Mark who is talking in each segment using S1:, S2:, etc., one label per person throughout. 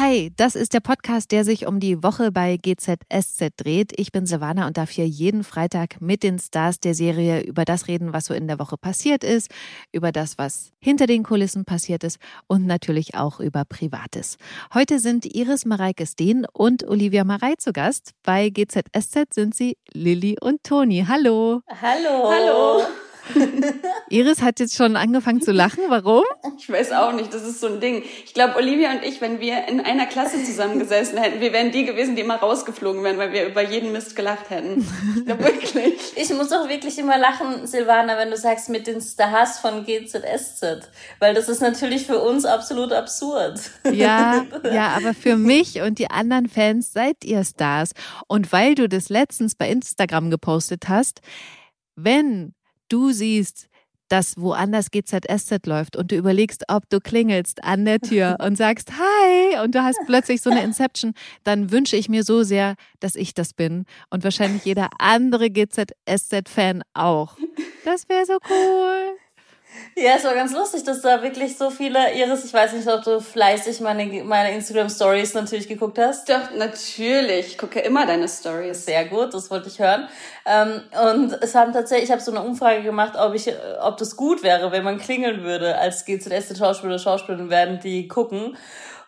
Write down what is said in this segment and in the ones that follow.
S1: Hi, das ist der Podcast, der sich um die Woche bei GZSZ dreht. Ich bin Silvana und darf hier jeden Freitag mit den Stars der Serie über das reden, was so in der Woche passiert ist, über das, was hinter den Kulissen passiert ist und natürlich auch über Privates. Heute sind Iris Mareike Steen und Olivia Marei zu Gast. Bei GZSZ sind sie Lilly und Toni. Hallo.
S2: Hallo.
S3: Hallo.
S1: Iris hat jetzt schon angefangen zu lachen. Warum?
S3: Ich weiß auch nicht, das ist so ein Ding. Ich glaube, Olivia und ich, wenn wir in einer Klasse zusammengesessen hätten, wir wären die gewesen, die immer rausgeflogen wären, weil wir über jeden Mist gelacht hätten. Ja, wirklich.
S2: Ich muss auch wirklich immer lachen, Silvana, wenn du sagst mit den Stars von GZSZ, weil das ist natürlich für uns absolut absurd.
S1: Ja, ja, aber für mich und die anderen Fans seid ihr Stars. Und weil du das letztens bei Instagram gepostet hast, wenn du siehst, dass woanders GZSZ läuft und du überlegst, ob du klingelst an der Tür und sagst Hi und du hast plötzlich so eine Inception, dann wünsche ich mir so sehr, dass ich das bin und wahrscheinlich jeder andere GZSZ-Fan auch. Das wäre so cool.
S2: Ja, es war ganz lustig, dass da wirklich so viele Iris, ich weiß nicht, ob du fleißig meine, meine Instagram Stories natürlich geguckt hast.
S3: Doch, natürlich. Ich gucke immer deine Stories.
S2: Sehr gut, das wollte ich hören. Ähm, und es haben tatsächlich, ich habe so eine Umfrage gemacht, ob ich, ob das gut wäre, wenn man klingeln würde als GZS-Schauspieler, Schauspielerin werden die gucken.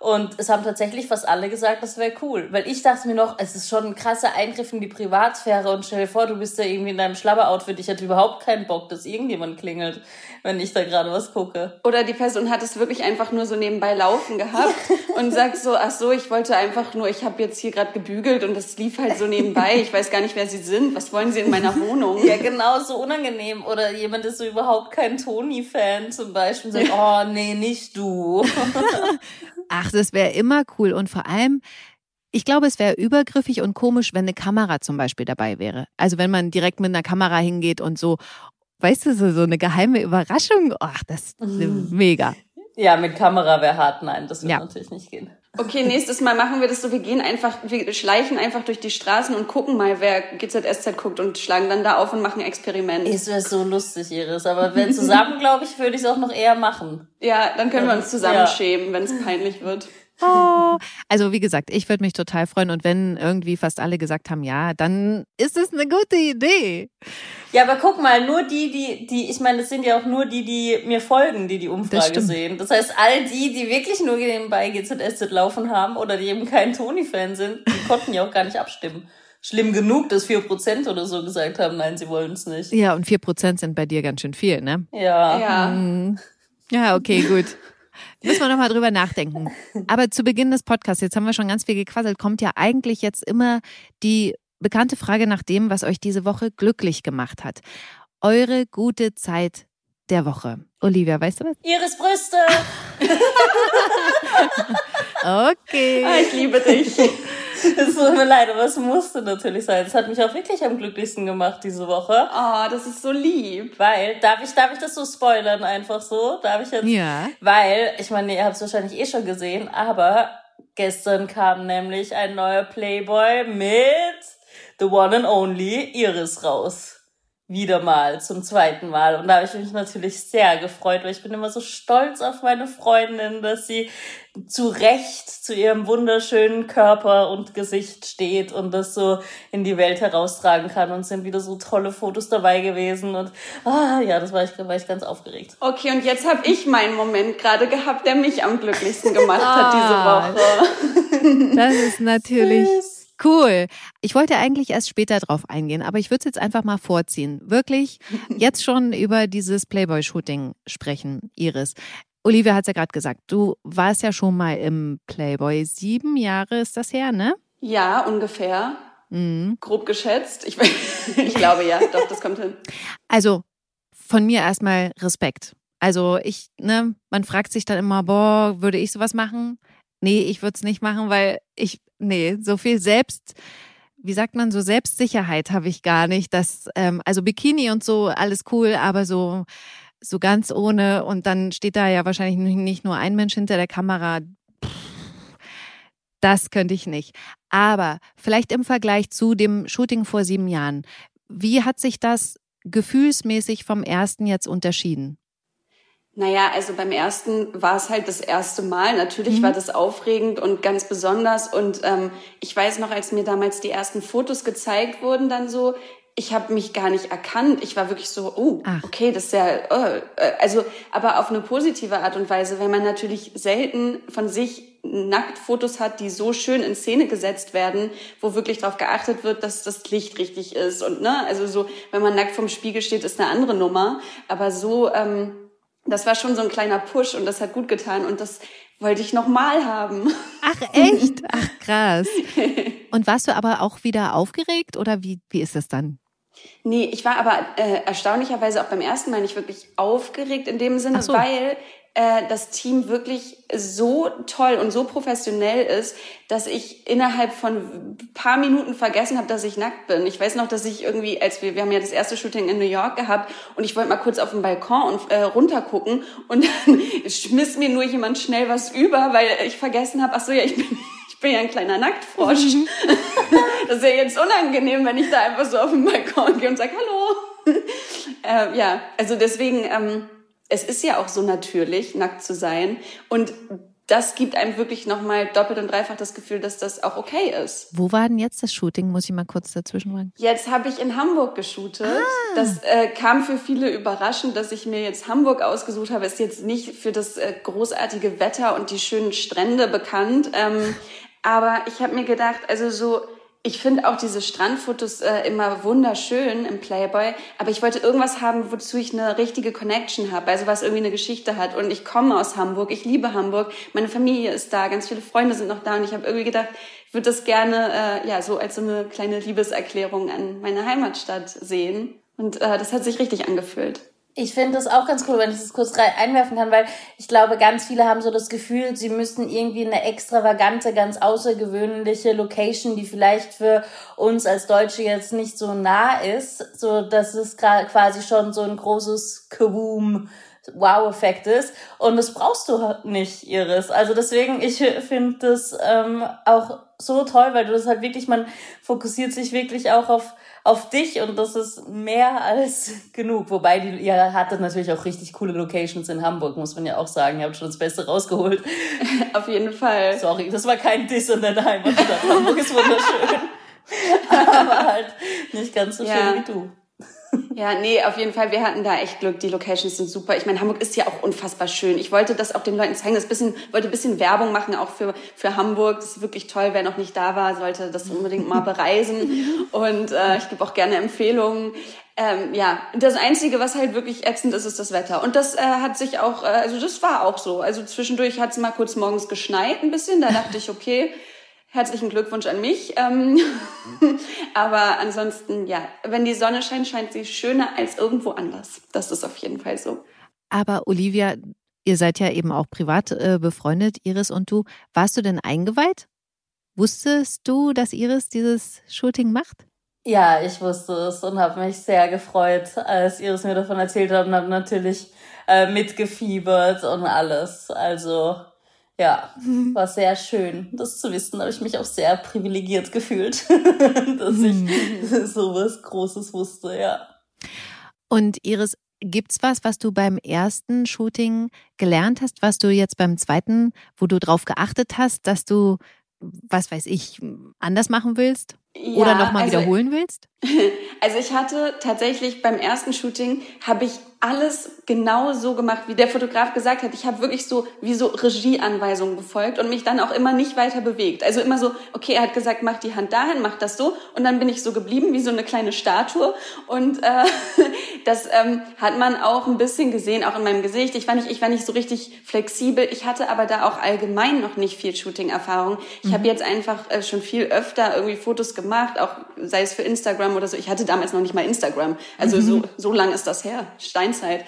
S2: Und es haben tatsächlich fast alle gesagt, das wäre cool. Weil ich dachte mir noch, es ist schon ein krasser Eingriff in die Privatsphäre und stell dir vor, du bist da irgendwie in deinem Schlabberoutfit. Ich hätte überhaupt keinen Bock, dass irgendjemand klingelt, wenn ich da gerade was gucke.
S3: Oder die Person hat es wirklich einfach nur so nebenbei laufen gehabt und sagt so, ach so, ich wollte einfach nur, ich habe jetzt hier gerade gebügelt und das lief halt so nebenbei. Ich weiß gar nicht, wer sie sind. Was wollen sie in meiner Wohnung?
S2: Ja, genau, so unangenehm. Oder jemand ist so überhaupt kein Toni-Fan zum Beispiel und sagt, oh nee, nicht du.
S1: Ach, das wäre immer cool. Und vor allem, ich glaube, es wäre übergriffig und komisch, wenn eine Kamera zum Beispiel dabei wäre. Also wenn man direkt mit einer Kamera hingeht und so, weißt du, so, so eine geheime Überraschung. Ach, das ist mega.
S2: Ja, mit Kamera wäre hart. Nein, das wird
S1: Ja.
S2: natürlich nicht gehen.
S3: Okay, nächstes Mal machen wir das so, wir gehen einfach, wir schleichen einfach durch die Straßen und gucken mal, wer GZSZ guckt und schlagen dann da auf und machen ein Experiment.
S2: Es wäre so lustig, Iris. Aber wenn zusammen, glaube ich, würde ich es auch noch eher machen.
S3: Ja, dann können wir uns zusammen
S2: Ja.
S3: schämen, wenn es peinlich wird.
S1: Oh. Also wie gesagt, ich würde mich total freuen. Und wenn irgendwie fast alle gesagt haben, ja, dann ist es eine gute Idee.
S2: Ja, aber guck mal, nur die, die, die, ich meine, das sind ja auch nur die, die mir folgen, die die
S1: Das
S2: Umfrage
S1: stimmt.
S2: sehen. Das heißt, all die, die wirklich nur nebenbei GZSZ laufen haben oder die eben kein Toni-Fan sind, die konnten ja auch gar nicht abstimmen. Schlimm genug, dass 4% oder so gesagt haben, nein, sie wollen es nicht.
S1: Ja, und 4% sind bei dir ganz schön viel, ne?
S2: Ja.
S3: Ja.
S1: Hm. Ja, okay, gut. Müssen wir nochmal drüber nachdenken. Aber zu Beginn des Podcasts, jetzt haben wir schon ganz viel gequasselt, kommt ja eigentlich jetzt immer die bekannte Frage nach dem, was euch diese Woche glücklich gemacht hat. Eure gute Zeit der Woche. Olivia, weißt du was?
S2: Iris Brüste!
S1: Okay.
S3: Ah, ich liebe dich.
S2: Es tut mir leid, aber es musste natürlich sein. Es hat mich auch wirklich am glücklichsten gemacht diese Woche.
S3: Oh, das ist so lieb.
S2: Weil, darf ich, darf ich das so spoilern einfach so? Darf ich jetzt?
S1: Ja.
S2: Weil, ich meine, ihr habt es wahrscheinlich eh schon gesehen, aber gestern kam nämlich ein neuer Playboy mit The One and Only Iris raus. Wieder mal, zum zweiten Mal. Und da habe ich mich natürlich sehr gefreut, weil ich bin immer so stolz auf meine Freundin, dass sie zu Recht zu ihrem wunderschönen Körper und Gesicht steht und das so in die Welt heraustragen kann. Und es sind wieder so tolle Fotos dabei gewesen. Und ah ja, das war ich, war ich ganz aufgeregt.
S3: Okay, und jetzt habe ich meinen Moment gerade gehabt, der mich am glücklichsten gemacht hat
S1: Ah.
S3: diese Woche.
S1: Das ist natürlich cool. Ich wollte eigentlich erst später drauf eingehen, aber ich würde es jetzt einfach mal vorziehen. Wirklich jetzt schon über dieses Playboy-Shooting sprechen, Iris. Olivia hat es ja gerade gesagt, du warst ja schon mal im Playboy. Sieben Jahre ist das her, ne?
S3: Ja, ungefähr.
S1: Mhm.
S3: Grob geschätzt. Ich, ich glaube ja, doch, das kommt hin.
S1: Also von mir erstmal Respekt. Also ich, ne, man fragt sich dann immer, boah, würde ich sowas machen? Nee, ich würde es nicht machen, weil ich, nee, so viel selbst, wie sagt man, so Selbstsicherheit habe ich gar nicht. Das, ähm, also Bikini und so, alles cool, aber so, so ganz ohne und dann steht da ja wahrscheinlich nicht nur ein Mensch hinter der Kamera. Das könnte ich nicht. Aber vielleicht im Vergleich zu dem Shooting vor sieben Jahren. Wie hat sich das gefühlsmäßig vom ersten jetzt unterschieden?
S3: Naja, also beim ersten war es halt das erste Mal. Natürlich mhm. war das aufregend und ganz besonders. Und ähm, ich weiß noch, als mir damals die ersten Fotos gezeigt wurden, dann so, ich habe mich gar nicht erkannt. Ich war wirklich so, oh, Ach. okay, das ist ja, oh, also, aber auf eine positive Art und Weise, weil man natürlich selten von sich Nacktfotos hat, die so schön in Szene gesetzt werden, wo wirklich darauf geachtet wird, dass das Licht richtig ist und ne, also so, wenn man nackt vom Spiegel steht, ist eine andere Nummer. Aber so ähm, das war schon so ein kleiner Push und das hat gut getan und das wollte ich nochmal haben.
S1: Ach echt? Ach krass. Und warst du aber auch wieder aufgeregt oder wie, wie ist das dann?
S3: Nee, ich war aber äh, erstaunlicherweise auch beim ersten Mal nicht wirklich aufgeregt in dem Sinne, so. weil äh, das Team wirklich so toll und so professionell ist, dass ich innerhalb von ein paar Minuten vergessen habe, dass ich nackt bin. Ich weiß noch, dass ich irgendwie, als wir, wir haben ja das erste Shooting in New York gehabt und ich wollte mal kurz auf den Balkon und äh, runtergucken und dann schmiss mir nur jemand schnell was über, weil ich vergessen habe, ach so, ja, ich bin ich bin ja ein kleiner Nacktfrosch. Mhm. das ist ja jetzt unangenehm, wenn ich da einfach so auf den Balkon gehe und sage, hallo. äh, ja, also deswegen, ähm, es ist ja auch so natürlich, nackt zu sein. Und das gibt einem wirklich nochmal doppelt und dreifach das Gefühl, dass das auch okay ist.
S1: Wo war denn jetzt das Shooting? Muss ich mal kurz dazwischen fragen.
S3: Jetzt habe ich in Hamburg geshootet. Ah. Das äh, kam für viele überraschend, dass ich mir jetzt Hamburg ausgesucht habe. Ist jetzt nicht für das äh, großartige Wetter und die schönen Strände bekannt. Ähm, aber ich habe mir gedacht, also so ich finde auch diese Strandfotos äh, immer wunderschön im Playboy, aber ich wollte irgendwas haben, wozu ich eine richtige Connection habe, also was irgendwie eine Geschichte hat. Und ich komme aus Hamburg, ich liebe Hamburg, meine Familie ist da, ganz viele Freunde sind noch da und ich habe irgendwie gedacht, ich würde das gerne äh, ja so als so eine kleine Liebeserklärung an meine Heimatstadt sehen. Und äh, das hat sich richtig angefühlt.
S2: Ich finde das auch ganz cool, wenn ich das kurz einwerfen kann, weil ich glaube, ganz viele haben so das Gefühl, sie müssten irgendwie eine extravagante, ganz außergewöhnliche Location, die vielleicht für uns als Deutsche jetzt nicht so nah ist, so dass es quasi schon so ein großes Kaboom Wow-Effekt ist. Und das brauchst du nicht, Iris. Also deswegen, ich finde das ähm, auch so toll, weil du das halt wirklich, man fokussiert sich wirklich auch auf auf dich und das ist mehr als genug. Wobei die, ihr hattet natürlich auch richtig coole Locations in Hamburg, muss man ja auch sagen. Ihr habt schon das Beste rausgeholt.
S3: Auf jeden Fall.
S2: Sorry, das war kein Diss in deiner Heimatstadt. Hamburg ist wunderschön. Aber halt nicht ganz so ja. schön wie du.
S3: Ja, nee, auf jeden Fall. Wir hatten da echt Glück. Die Locations sind super. Ich meine, Hamburg ist ja auch unfassbar schön. Ich wollte das auch den Leuten zeigen. Das bisschen, wollte ein bisschen Werbung machen, auch für, für Hamburg. Das ist wirklich toll. Wer noch nicht da war, sollte das unbedingt mal bereisen. Und äh, ich gebe auch gerne Empfehlungen. Ähm, ja, das Einzige, was halt wirklich ätzend ist, ist das Wetter. Und das äh, hat sich auch, äh, also das war auch so. Also zwischendurch hat es mal kurz morgens geschneit ein bisschen. Da dachte ich, okay, Herzlichen Glückwunsch an mich. Ähm, aber ansonsten, ja, wenn die Sonne scheint, scheint sie schöner als irgendwo anders. Das ist auf jeden Fall so.
S1: Aber Olivia, ihr seid ja eben auch privat äh, befreundet, Iris und du. Warst du denn eingeweiht? Wusstest du, dass Iris dieses Shooting macht?
S2: Ja, ich wusste es und habe mich sehr gefreut, als Iris mir davon erzählt hat und habe natürlich äh, mitgefiebert und alles. Also ja, war sehr schön, das zu wissen. Da habe ich mich auch sehr privilegiert gefühlt, dass ich mhm. sowas Großes wusste, ja.
S1: Und Iris, gibt's was, was du beim ersten Shooting gelernt hast, was du jetzt beim zweiten, wo du drauf geachtet hast, dass du, was weiß ich, anders machen willst? Ja, Oder nochmal also, wiederholen willst?
S3: Also ich hatte tatsächlich beim ersten Shooting habe ich alles genau so gemacht, wie der Fotograf gesagt hat. Ich habe wirklich so wie so Regieanweisungen befolgt und mich dann auch immer nicht weiter bewegt. Also immer so, okay, er hat gesagt, mach die Hand dahin, mach das so und dann bin ich so geblieben wie so eine kleine Statue und äh, das ähm, hat man auch ein bisschen gesehen, auch in meinem Gesicht. Ich war nicht, ich war nicht so richtig flexibel. Ich hatte aber da auch allgemein noch nicht viel Shooting-Erfahrung. Ich mhm. habe jetzt einfach äh, schon viel öfter irgendwie Fotos gemacht, auch sei es für Instagram oder so. Ich hatte damals noch nicht mal Instagram, also mhm. so so lang ist das her. Stein Steinzeit.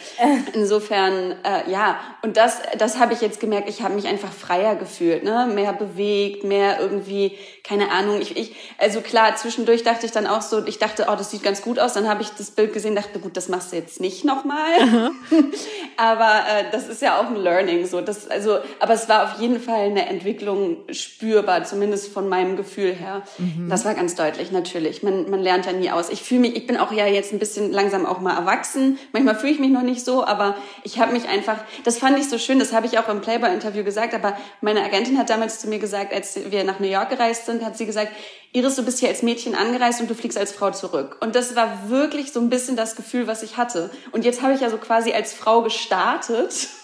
S3: Insofern, äh, ja, und das, das habe ich jetzt gemerkt, ich habe mich einfach freier gefühlt, ne? mehr bewegt, mehr irgendwie, keine Ahnung, ich, ich, also klar, zwischendurch dachte ich dann auch so, ich dachte, oh, das sieht ganz gut aus, dann habe ich das Bild gesehen, dachte, gut, das das machst du jetzt nicht nochmal. aber äh, das ist ja auch ein Learning. So, das, also, aber es war auf jeden Fall eine Entwicklung spürbar, zumindest von meinem Gefühl her. Mhm. Das war ganz deutlich, natürlich. Man, man lernt ja nie aus. Ich fühle mich, ich bin auch ja jetzt ein bisschen langsam auch mal erwachsen. Manchmal fühle ich mich noch nicht so, aber ich habe mich einfach, das fand ich so schön, das habe ich auch im Playboy-Interview gesagt, aber meine Agentin hat damals zu mir gesagt, als wir nach New York gereist sind, hat sie gesagt, Iris, du bist hier als Mädchen angereist und du fliegst als Frau zurück. Und das war wirklich so ein bisschen das Gefühl, was ich hatte. Und jetzt habe ich ja so quasi als Frau gestartet.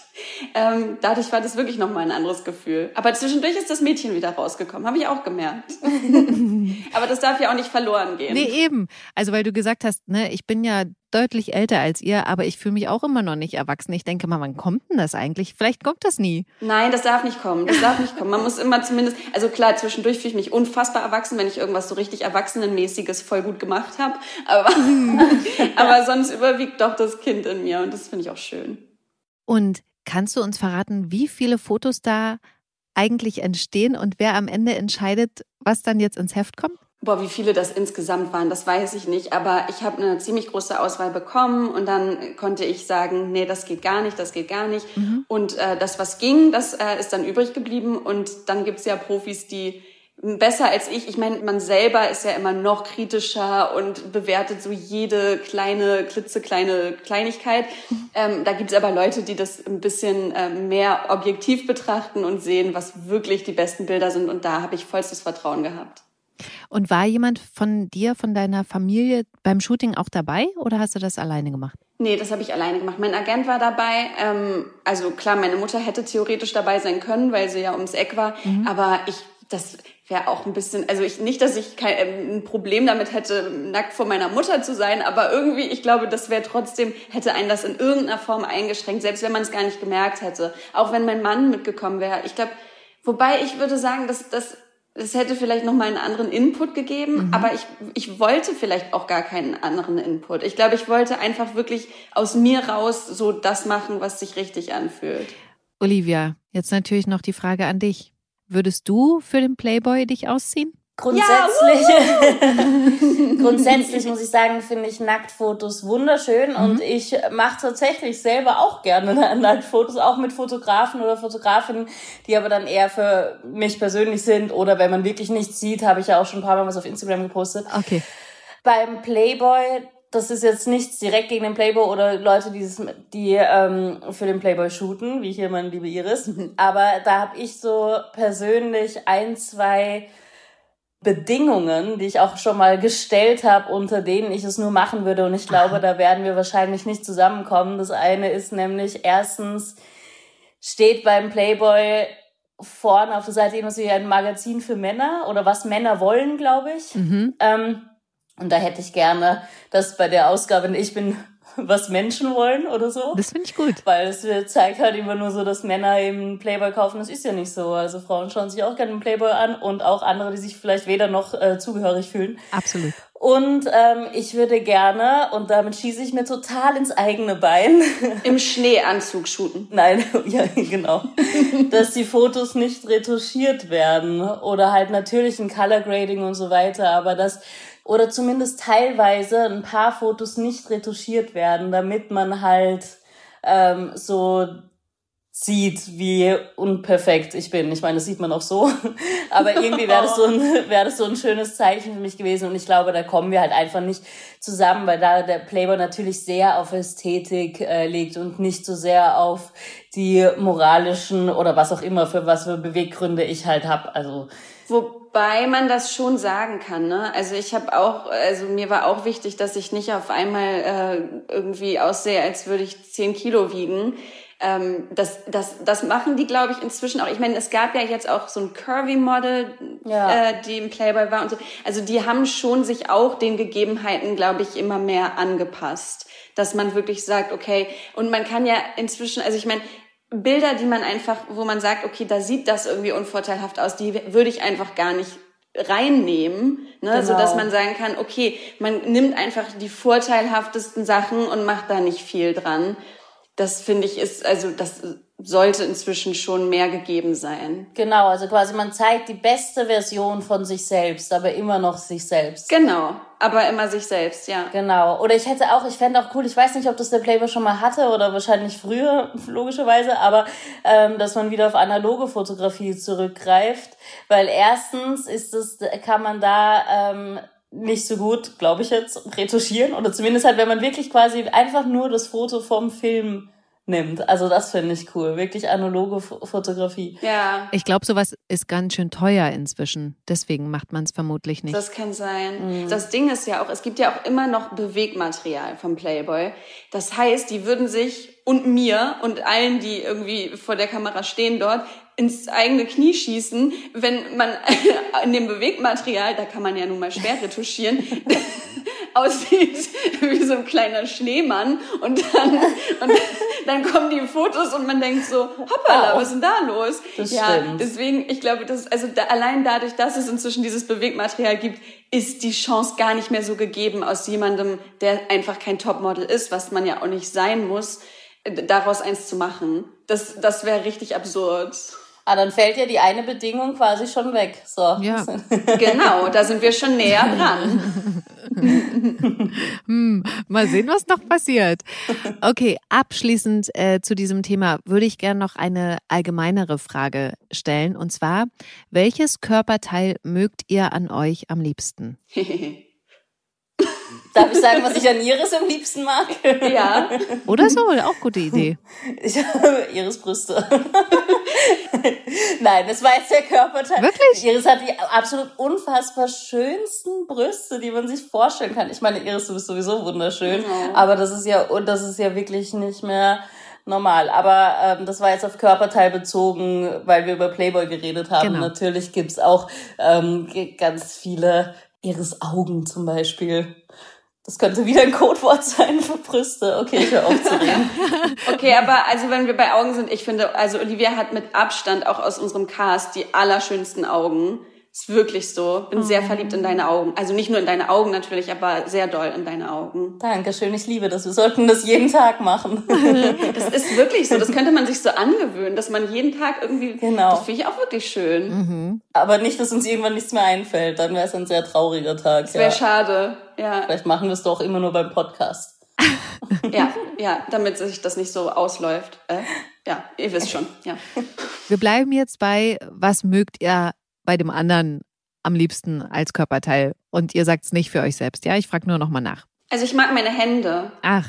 S3: Ähm, dadurch war das wirklich nochmal ein anderes Gefühl. Aber zwischendurch ist das Mädchen wieder rausgekommen, habe ich auch gemerkt. Aber das darf ja auch nicht verloren gehen.
S1: Nee, eben. Also weil du gesagt hast, ne, ich bin ja deutlich älter als ihr, aber ich fühle mich auch immer noch nicht erwachsen. Ich denke mal, wann kommt denn das eigentlich? Vielleicht kommt das nie.
S3: Nein, das darf nicht kommen. Das darf nicht kommen. Man muss immer zumindest, also klar, zwischendurch fühle ich mich unfassbar erwachsen, wenn ich irgendwas so richtig Erwachsenenmäßiges voll gut gemacht habe. Aber, aber sonst überwiegt doch das Kind in mir und das finde ich auch schön.
S1: Und kannst du uns verraten, wie viele Fotos da eigentlich entstehen und wer am Ende entscheidet, was dann jetzt ins Heft kommt?
S3: Boah, wie viele das insgesamt waren, das weiß ich nicht. Aber ich habe eine ziemlich große Auswahl bekommen und dann konnte ich sagen, nee, das geht gar nicht, das geht gar nicht. Mhm. Und äh, das, was ging, das äh, ist dann übrig geblieben. Und dann gibt's ja Profis, die besser als ich. Ich meine, man selber ist ja immer noch kritischer und bewertet so jede kleine, klitzekleine Kleinigkeit. Ähm, da gibt's aber Leute, die das ein bisschen äh, mehr objektiv betrachten und sehen, was wirklich die besten Bilder sind. Und da habe ich vollstes Vertrauen gehabt.
S1: Und war jemand von dir, von deiner Familie beim Shooting auch dabei oder hast du das alleine gemacht?
S3: Nee, das habe ich alleine gemacht. Mein Agent war dabei. Ähm, also klar, meine Mutter hätte theoretisch dabei sein können, weil sie ja ums Eck war. Mhm. Aber ich, das wäre auch ein bisschen, also ich nicht, dass ich kein ähm, ein Problem damit hätte, nackt vor meiner Mutter zu sein, aber irgendwie, ich glaube, das wäre trotzdem, hätte einen das in irgendeiner Form eingeschränkt, selbst wenn man es gar nicht gemerkt hätte. Auch wenn mein Mann mitgekommen wäre. Ich glaube, wobei ich würde sagen, dass das es hätte vielleicht noch mal einen anderen Input gegeben, mhm. aber ich, ich wollte vielleicht auch gar keinen anderen Input. Ich glaube, ich wollte einfach wirklich aus mir raus so das machen, was sich richtig anfühlt.
S1: Olivia, jetzt natürlich noch die Frage an dich. Würdest du für den Playboy dich ausziehen?
S2: Grundsätzlich, ja, grundsätzlich muss ich sagen, finde ich Nacktfotos wunderschön mhm. und ich mache tatsächlich selber auch gerne Nacktfotos, auch mit Fotografen oder Fotografinnen, die aber dann eher für mich persönlich sind oder wenn man wirklich nichts sieht, habe ich ja auch schon ein paar Mal was auf Instagram gepostet.
S1: Okay.
S2: Beim Playboy, das ist jetzt nichts direkt gegen den Playboy oder Leute, die, die ähm, für den Playboy shooten, wie hier meine liebe Iris, aber da habe ich so persönlich ein, zwei Bedingungen, die ich auch schon mal gestellt habe, unter denen ich es nur machen würde. Und ich glaube, da werden wir wahrscheinlich nicht zusammenkommen. Das eine ist nämlich erstens steht beim Playboy vorne auf der Seite immer so wie ein Magazin für Männer oder was Männer wollen, glaube ich. Mhm. Ähm, und da hätte ich gerne, dass bei der Ausgabe, ich bin was Menschen wollen oder so.
S1: Das finde ich gut.
S2: Weil es zeigt halt immer nur so, dass Männer eben Playboy kaufen. Das ist ja nicht so. Also Frauen schauen sich auch gerne einen Playboy an und auch andere, die sich vielleicht weder noch äh, zugehörig fühlen.
S1: Absolut.
S2: Und ähm, ich würde gerne, und damit schieße ich mir total ins eigene Bein.
S3: Im Schneeanzug shooten.
S2: Nein, ja, genau. dass die Fotos nicht retuschiert werden oder halt natürlich ein Color Grading und so weiter, aber dass oder zumindest teilweise ein paar Fotos nicht retuschiert werden, damit man halt ähm, so sieht, wie unperfekt ich bin. Ich meine, das sieht man auch so. Aber irgendwie wäre das, so ein, wäre das so ein schönes Zeichen für mich gewesen. Und ich glaube, da kommen wir halt einfach nicht zusammen, weil da der Playboy natürlich sehr auf Ästhetik äh, legt und nicht so sehr auf die moralischen oder was auch immer, für was für Beweggründe ich halt hab. Also
S3: Wobei man das schon sagen kann. Ne? Also ich habe auch, also mir war auch wichtig, dass ich nicht auf einmal äh, irgendwie aussehe, als würde ich zehn Kilo wiegen. Ähm, das, das, das machen die, glaube ich, inzwischen auch. Ich meine, es gab ja jetzt auch so ein Curvy-Model, ja. äh, die im Playboy war und so. Also die haben schon sich auch den Gegebenheiten, glaube ich, immer mehr angepasst. Dass man wirklich sagt, okay, und man kann ja inzwischen, also ich meine, Bilder, die man einfach, wo man sagt, okay, da sieht das irgendwie unvorteilhaft aus, die würde ich einfach gar nicht reinnehmen, ne, genau. so dass man sagen kann, okay, man nimmt einfach die vorteilhaftesten Sachen und macht da nicht viel dran. Das finde ich ist, also das sollte inzwischen schon mehr gegeben sein.
S2: Genau, also quasi man zeigt die beste Version von sich selbst, aber immer noch sich selbst.
S3: Genau, aber immer sich selbst, ja.
S2: Genau. Oder ich hätte auch, ich fände auch cool, ich weiß nicht, ob das der Playboy schon mal hatte oder wahrscheinlich früher, logischerweise, aber ähm, dass man wieder auf analoge Fotografie zurückgreift. Weil erstens ist es, kann man da ähm, nicht so gut, glaube ich jetzt, retuschieren. Oder zumindest halt, wenn man wirklich quasi einfach nur das Foto vom Film nimmt. Also das finde ich cool. Wirklich analoge Fotografie.
S3: Ja.
S1: Ich glaube, sowas ist ganz schön teuer inzwischen. Deswegen macht man es vermutlich nicht.
S3: Das kann sein. Mhm. Das Ding ist ja auch, es gibt ja auch immer noch Bewegmaterial vom Playboy. Das heißt, die würden sich und mir und allen, die irgendwie vor der Kamera stehen dort, ins eigene Knie schießen, wenn man in dem Bewegmaterial, da kann man ja nun mal schwer retuschieren, aussieht wie so ein kleiner Schneemann und dann, und dann kommen die Fotos und man denkt so, hoppala, was ist denn da los?
S2: Das
S3: ja,
S2: stimmt.
S3: deswegen, ich glaube, das, also da, allein dadurch, dass es inzwischen dieses Bewegmaterial gibt, ist die Chance gar nicht mehr so gegeben aus jemandem, der einfach kein Topmodel ist, was man ja auch nicht sein muss, daraus eins zu machen. Das, das wäre richtig absurd.
S2: Ah, dann fällt ja die eine Bedingung quasi schon weg. So.
S1: Ja.
S3: Genau, da sind wir schon näher dran.
S1: hm, mal sehen, was noch passiert. Okay, abschließend äh, zu diesem Thema würde ich gerne noch eine allgemeinere Frage stellen. Und zwar, welches Körperteil mögt ihr an euch am liebsten?
S2: Darf ich sagen, was ich an Iris am liebsten mag?
S3: Ja.
S1: Oder so, auch gute Idee.
S2: Ich habe Iris Brüste. Nein, das war jetzt der Körperteil.
S1: Wirklich?
S2: Iris hat die absolut unfassbar schönsten Brüste, die man sich vorstellen kann. Ich meine, Iris, du bist sowieso wunderschön,
S3: Ja.
S2: aber das ist ja, und das ist ja wirklich nicht mehr normal. Aber ähm, das war jetzt auf Körperteil bezogen, weil wir über Playboy geredet haben.
S1: Genau.
S2: Natürlich gibt's auch ähm, ganz viele Iris Augen zum Beispiel. Das könnte wieder ein Codewort sein für Brüste. Okay, ich höre auf zu reden.
S3: Okay, aber also wenn wir bei Augen sind, ich finde, also Olivia hat mit Abstand auch aus unserem Cast die allerschönsten Augen. Ist wirklich so. Bin sehr verliebt in deine Augen. Also nicht nur in deine Augen natürlich, aber sehr doll in deine Augen.
S2: Dankeschön, ich liebe das. Wir sollten das jeden Tag machen.
S3: Das ist wirklich so. Das könnte man sich so angewöhnen, dass man jeden Tag irgendwie.
S2: Genau.
S3: Das finde ich auch wirklich schön.
S2: Aber nicht, dass uns irgendwann nichts mehr einfällt. Dann wäre es ein sehr trauriger Tag.
S3: Das wäre
S2: Ja.
S3: schade. Ja,
S2: Vielleicht machen wir es doch immer nur beim Podcast.
S3: ja, ja, damit sich das nicht so ausläuft. Äh, ja, ihr wisst schon. Ja.
S1: Wir bleiben jetzt bei, was mögt ihr bei dem anderen am liebsten als Körperteil? Und ihr sagt es nicht für euch selbst, ja? Ich frage nur nochmal nach.
S3: Also ich mag meine Hände.
S1: Ach,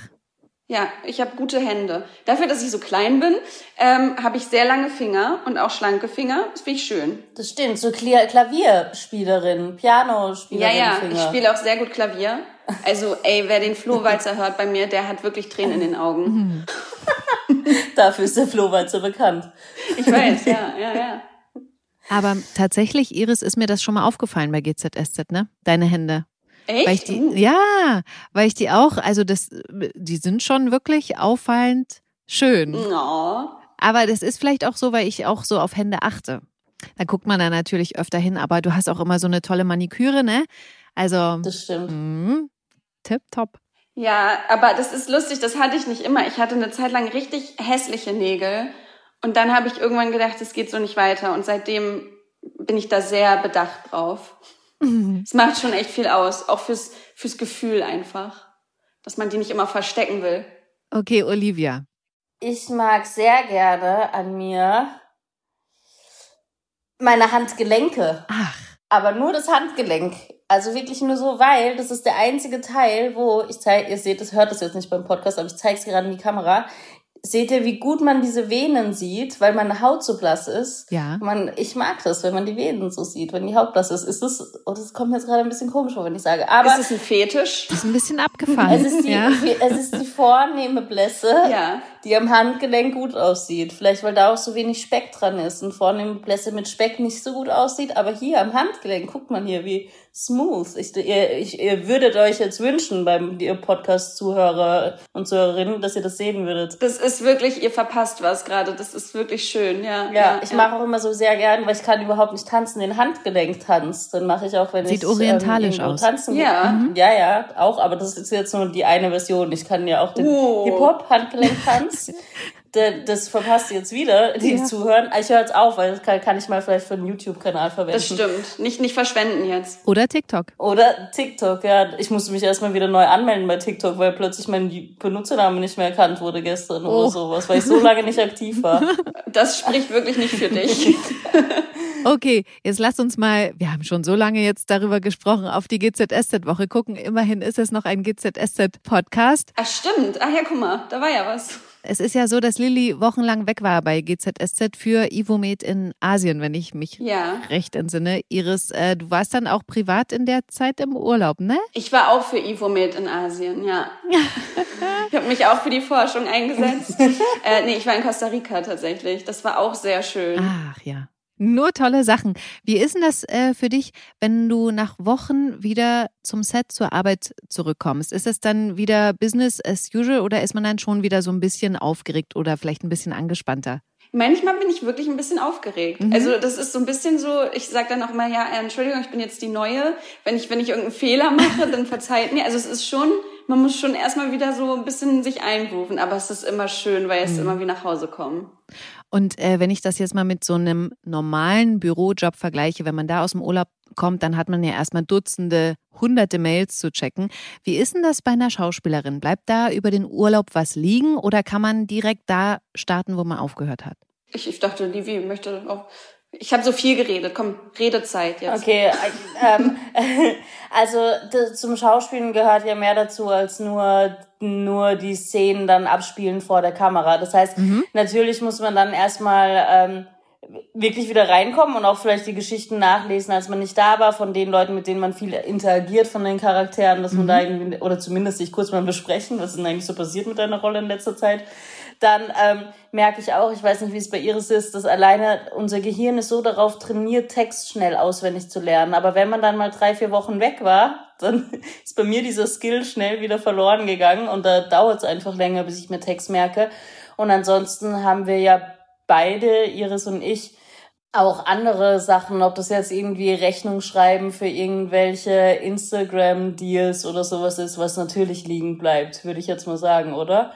S3: Ja, ich habe gute Hände. Dafür, dass ich so klein bin, ähm, habe ich sehr lange Finger und auch schlanke Finger. Das finde ich schön.
S2: Das stimmt. So Kla Klavierspielerin,
S3: Ja,
S2: Pianospielerin.
S3: ja,
S2: Finger.
S3: ich spiele auch sehr gut Klavier. Also, ey, wer den Flohwalzer hört bei mir, der hat wirklich Tränen in den Augen.
S2: Dafür ist der Flohwalzer bekannt.
S3: Ich weiß, ja, ja, ja.
S1: Aber tatsächlich, Iris, ist mir das schon mal aufgefallen bei GZSZ, ne? Deine Hände.
S3: Echt?
S1: Weil ich die,
S3: Uh.
S1: ja, weil ich die auch, also das, die sind schon wirklich auffallend schön.
S3: Oh.
S1: Aber das ist vielleicht auch so, weil ich auch so auf Hände achte. Da guckt man da natürlich öfter hin, aber du hast auch immer so eine tolle Maniküre, ne? Also,
S2: Das stimmt.
S1: mh, tipptopp.
S3: Ja, aber das ist lustig, das hatte ich nicht immer. Ich hatte eine Zeit lang richtig hässliche Nägel und dann habe ich irgendwann gedacht, es geht so nicht weiter und seitdem bin ich da sehr bedacht drauf. Es macht schon echt viel aus, auch fürs, fürs Gefühl einfach, dass man die nicht immer verstecken will.
S1: Okay, Olivia.
S2: Ich mag sehr gerne an mir meine Handgelenke.
S1: Ach,
S2: Aber nur das Handgelenk. Also wirklich nur so, weil das ist der einzige Teil, wo ich zeige, ihr seht, das hört das jetzt nicht beim Podcast, aber ich zeige es gerade in die Kamera. Seht ihr, wie gut man diese Venen sieht, weil meine Haut so blass ist?
S1: ja.
S2: Man, ich mag das, wenn man die Venen so sieht, wenn die Haut blass ist. Ist das, oh, das kommt mir jetzt gerade ein bisschen komisch vor, wenn ich sage. Aber
S3: ist es ein Fetisch?
S1: Das ist ein bisschen abgefahren.
S2: es ist die,
S1: ja.
S2: es ist die vornehme Blässe,
S3: Ja.
S2: die am Handgelenk gut aussieht. Vielleicht, weil da auch so wenig Speck dran ist und vornehme Blässe mit Speck nicht so gut aussieht. Aber hier am Handgelenk, guckt man hier, wie smooth. Ich, ihr, ich, ihr würdet euch jetzt wünschen beim ihr Podcast-Zuhörer und Zuhörerinnen, dass ihr das sehen würdet.
S3: Das ist wirklich, ihr verpasst was gerade. Das ist wirklich schön, ja.
S2: Ja, ja ich ja. mache auch immer so sehr gern, weil ich kann überhaupt nicht tanzen, den Handgelenktanz. Dann mache ich auch, wenn
S1: Sieht
S2: ich
S1: orientalisch
S2: ähm,
S1: aus.
S2: tanzen
S3: Ja.
S2: Mhm. Ja, ja, auch, aber das ist jetzt nur die eine Version. Ich kann ja auch den
S3: Oh.
S2: Hip-Hop-Handgelenktanz. Das verpasst ihr jetzt wieder, die
S1: Ja.
S2: zuhören. Ich höre jetzt auf, weil das kann, kann ich mal vielleicht für einen YouTube-Kanal verwenden.
S3: Das stimmt. Nicht, nicht verschwenden jetzt.
S1: Oder TikTok.
S2: Oder TikTok, ja. Ich musste mich erstmal wieder neu anmelden bei TikTok, weil plötzlich mein Benutzername nicht mehr erkannt wurde gestern
S1: Oh.
S2: oder sowas, weil ich so lange nicht aktiv war.
S3: Das spricht wirklich nicht für dich.
S1: Okay, jetzt lass uns mal, wir haben schon so lange jetzt darüber gesprochen, auf die GZSZ-Woche gucken. Immerhin ist es noch ein GZSZ-Podcast.
S3: Ach stimmt. Ach ja, guck mal, da war ja was.
S1: Es ist ja so, dass Lilly wochenlang weg war bei GZSZ für Ivomed in Asien, wenn ich mich
S3: Ja.
S1: recht entsinne. Iris, äh, du warst dann auch privat in der Zeit im Urlaub, ne?
S3: Ich war auch für Ivomed in Asien, ja. ich habe mich auch für die Forschung eingesetzt. äh, nee, ich war in Costa Rica tatsächlich. Das war auch sehr schön.
S1: Ach ja. Nur tolle Sachen. Wie ist denn das äh, für dich, wenn du nach Wochen wieder zum Set zur Arbeit zurückkommst? Ist es dann wieder Business as usual oder ist man dann schon wieder so ein bisschen aufgeregt oder vielleicht ein bisschen angespannter?
S3: Manchmal bin ich wirklich ein bisschen aufgeregt.
S1: Mhm.
S3: Also das ist so ein bisschen so, ich sage dann auch mal, ja, äh, Entschuldigung, ich bin jetzt die Neue. Wenn ich, wenn ich irgendeinen Fehler mache, dann verzeiht mir. Also es ist schon, man muss schon erstmal wieder so ein bisschen sich einrufen, aber es ist immer schön, weil es
S1: Mhm.
S3: immer wie nach Hause kommen.
S1: Und äh, wenn ich das jetzt mal mit so einem normalen Bürojob vergleiche, wenn man da aus dem Urlaub kommt, dann hat man ja erstmal Dutzende, hunderte Mails zu checken. Wie ist denn das bei einer Schauspielerin? Bleibt da über den Urlaub was liegen oder kann man direkt da starten, wo man aufgehört hat?
S3: Ich, ich dachte, Livi möchte auch. Ich habe so viel geredet. Komm, Redezeit jetzt.
S2: Okay, ähm, also zum Schauspielen gehört ja mehr dazu als nur nur die Szenen dann abspielen vor der Kamera. Das heißt, natürlich muss man dann erstmal ähm, wirklich wieder reinkommen und auch vielleicht die Geschichten nachlesen, als man nicht da war, von den Leuten, mit denen man viel interagiert, von den Charakteren, dass man da irgendwie, oder zumindest sich kurz mal besprechen, was ist denn eigentlich so passiert mit deiner Rolle in letzter Zeit. Dann ähm, merke ich auch, ich weiß nicht, wie es bei Iris ist, dass alleine unser Gehirn ist so darauf trainiert, Text schnell auswendig zu lernen. Aber wenn man dann mal drei, vier Wochen weg war, dann ist bei mir dieser Skill schnell wieder verloren gegangen und da dauert es einfach länger, bis ich mir Text merke. Und ansonsten haben wir ja beide, Iris und ich, auch andere Sachen, ob das jetzt irgendwie Rechnung schreiben für irgendwelche Instagram-Deals oder sowas ist, was natürlich liegen bleibt, würde ich jetzt mal sagen, oder?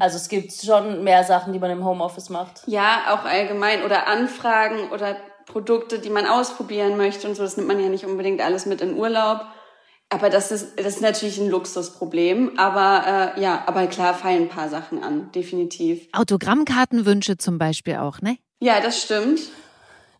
S2: Also es gibt schon mehr Sachen, die man im Homeoffice macht.
S3: Ja, auch allgemein. Oder Anfragen oder Produkte, die man ausprobieren möchte und so. Das nimmt man ja nicht unbedingt alles mit in Urlaub. Aber das ist, das ist natürlich ein Luxusproblem. Aber äh, ja, aber klar fallen ein paar Sachen an, definitiv.
S1: Autogrammkartenwünsche zum Beispiel auch, ne?
S3: Ja, das stimmt.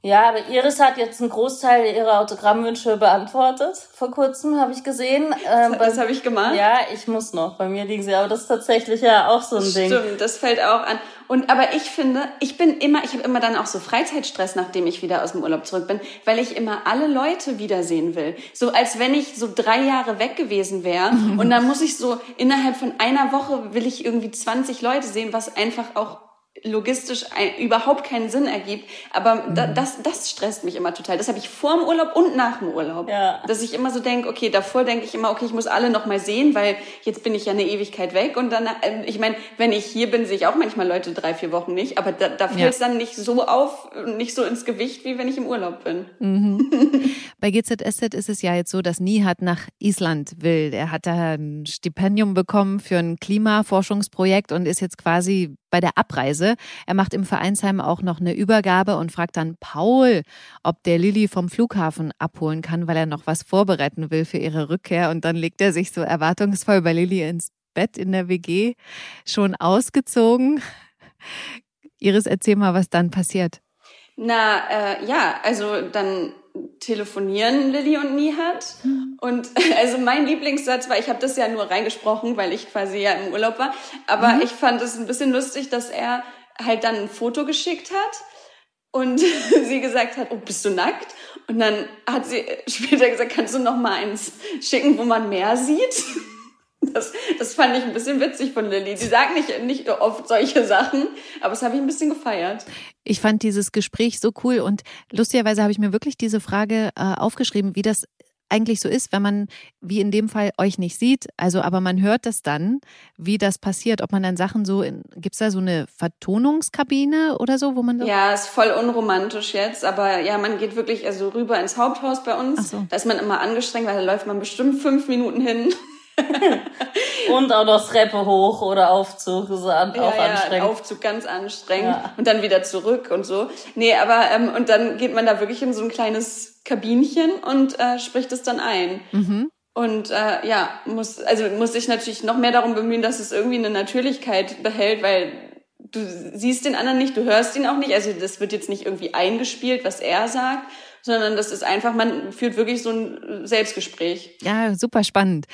S2: Ja, aber Iris hat jetzt einen Großteil ihrer Autogrammwünsche beantwortet. Vor kurzem habe ich gesehen. Ähm,
S3: Das habe ich gemacht.
S2: ja, ich muss noch. Bei mir liegen sie, aber das ist tatsächlich ja auch so ein Ding.
S3: Stimmt, das fällt auch an. Und aber ich finde, ich bin immer, ich habe immer dann auch so Freizeitstress, nachdem ich wieder aus dem Urlaub zurück bin, weil ich immer alle Leute wiedersehen will. So als wenn ich so drei Jahre weg gewesen wäre und dann muss ich so innerhalb von einer Woche will ich irgendwie 20 Leute sehen, was einfach auch logistisch ein, überhaupt keinen Sinn ergibt. Aber da, das, das stresst mich immer total. Das habe ich vor dem Urlaub und nach dem Urlaub.
S2: Ja.
S3: Dass ich immer so denke, okay, davor denke ich immer, okay, ich muss alle noch mal sehen, weil jetzt bin ich ja eine Ewigkeit weg. Und dann, äh, ich meine, wenn ich hier bin, sehe ich auch manchmal Leute drei, vier Wochen nicht. Aber da, da fällt
S1: Ja.
S3: es dann nicht so auf, nicht so ins Gewicht, wie wenn ich im Urlaub bin.
S1: Bei GZSZ ist es ja jetzt so, dass Nihat nach Island will. Er hat da ein Stipendium bekommen für ein Klimaforschungsprojekt und ist jetzt quasi bei der Abreise. Er macht im Vereinsheim auch noch eine Übergabe und fragt dann Paul, ob der Lilly vom Flughafen abholen kann, weil er noch was vorbereiten will für ihre Rückkehr. Und dann legt er sich so erwartungsvoll bei Lilly ins Bett in der WG, schon ausgezogen. Iris, erzähl mal, was dann passiert.
S3: Na, äh, ja, also dann telefonieren Lilly und Nihat. Und also mein Lieblingssatz war, ich habe das ja nur reingesprochen, weil ich quasi ja im Urlaub war. Aber ich fand es ein bisschen lustig, dass er halt dann ein Foto geschickt hat und sie gesagt hat, oh, bist du nackt? Und dann hat sie später gesagt, kannst du noch mal eins schicken, wo man mehr sieht? Das, das fand ich ein bisschen witzig von Lilly. Sie sagt nicht, nicht oft solche Sachen, aber das habe ich ein bisschen gefeiert.
S1: Ich fand dieses Gespräch so cool und lustigerweise habe ich mir wirklich diese Frage äh, aufgeschrieben, wie das eigentlich so ist, wenn man, wie in dem Fall, euch nicht sieht. Also, aber man hört das dann, wie das passiert. Ob man dann Sachen so, gibt es da so eine Vertonungskabine oder so, wo man
S3: da Ja, ist voll unromantisch jetzt, aber ja, man geht wirklich also rüber ins Haupthaus bei uns. So. Da ist man immer angestrengt, weil da läuft man bestimmt fünf Minuten hin.
S2: und auch noch Treppe hoch oder Aufzug, so an,
S3: ja,
S2: auch
S3: ja,
S2: anstrengend.
S3: Aufzug ganz anstrengend ja. und dann wieder zurück und so. Nee, aber ähm, und dann geht man da wirklich in so ein kleines Kabinchen und äh, spricht es dann ein. Mhm. Und äh, ja, muss also muss sich natürlich noch mehr darum bemühen, dass es irgendwie eine Natürlichkeit behält, weil du siehst den anderen nicht, du hörst ihn auch nicht. Also das wird jetzt nicht irgendwie eingespielt, was er sagt, sondern das ist einfach, man führt wirklich so ein Selbstgespräch.
S1: Ja, super spannend.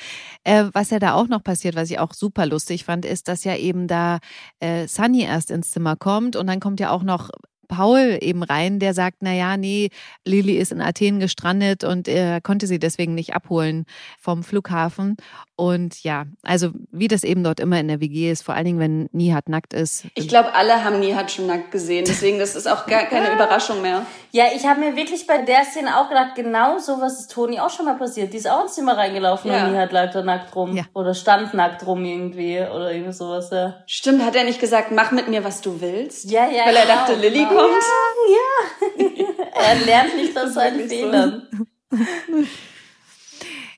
S1: Äh, was ja da auch noch passiert, was ich auch super lustig fand, ist, dass ja eben da äh, Sunny erst ins Zimmer kommt und dann kommt ja auch noch Paul eben rein, der sagt, na ja, nee, Lilly ist in Athen gestrandet und er konnte sie deswegen nicht abholen vom Flughafen. Und ja, also wie das eben dort immer in der WG ist, vor allen Dingen, wenn Nihat nackt ist.
S3: Ich glaube, alle haben Nihat schon nackt gesehen, deswegen das ist auch gar keine Überraschung mehr.
S2: Ja, ich habe mir wirklich bei der Szene auch gedacht, genau so was ist Toni auch schon mal passiert. Die ist auch ins Zimmer reingelaufen ja. und Nihat lag da nackt rum ja. oder stand nackt rum irgendwie oder irgendwie sowas. Ja.
S3: Stimmt, hat er nicht gesagt, mach mit mir, was du willst?
S2: Ja, ja.
S3: Weil er genau, dachte, Lilly genau. Kommt?
S2: Ja, ja. er lernt nicht aus seinen Fehlern.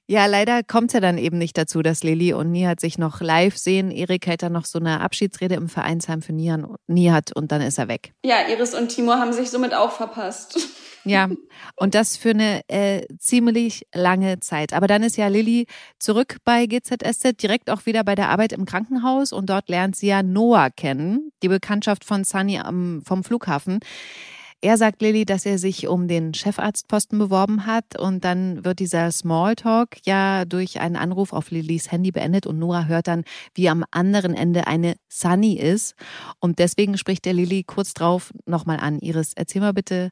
S1: Ja, leider kommt es ja dann eben nicht dazu, dass Lilly und Nihat sich noch live sehen. Erik hält dann noch so eine Abschiedsrede im Vereinsheim für Nihat und dann ist er weg.
S3: Ja, Iris und Timo haben sich somit auch verpasst.
S1: Ja, und das für eine äh, ziemlich lange Zeit. Aber dann ist ja Lilly zurück bei GZSZ, direkt auch wieder bei der Arbeit im Krankenhaus und dort lernt sie ja Noah kennen, die Bekanntschaft von Sunny am, vom Flughafen. Er sagt Lilly, dass er sich um den Chefarztposten beworben hat und dann wird dieser Smalltalk ja durch einen Anruf auf Lillys Handy beendet und Noah hört dann, wie am anderen Ende eine Sunny ist und deswegen spricht der Lilly kurz drauf nochmal an. Iris, erzähl mal bitte,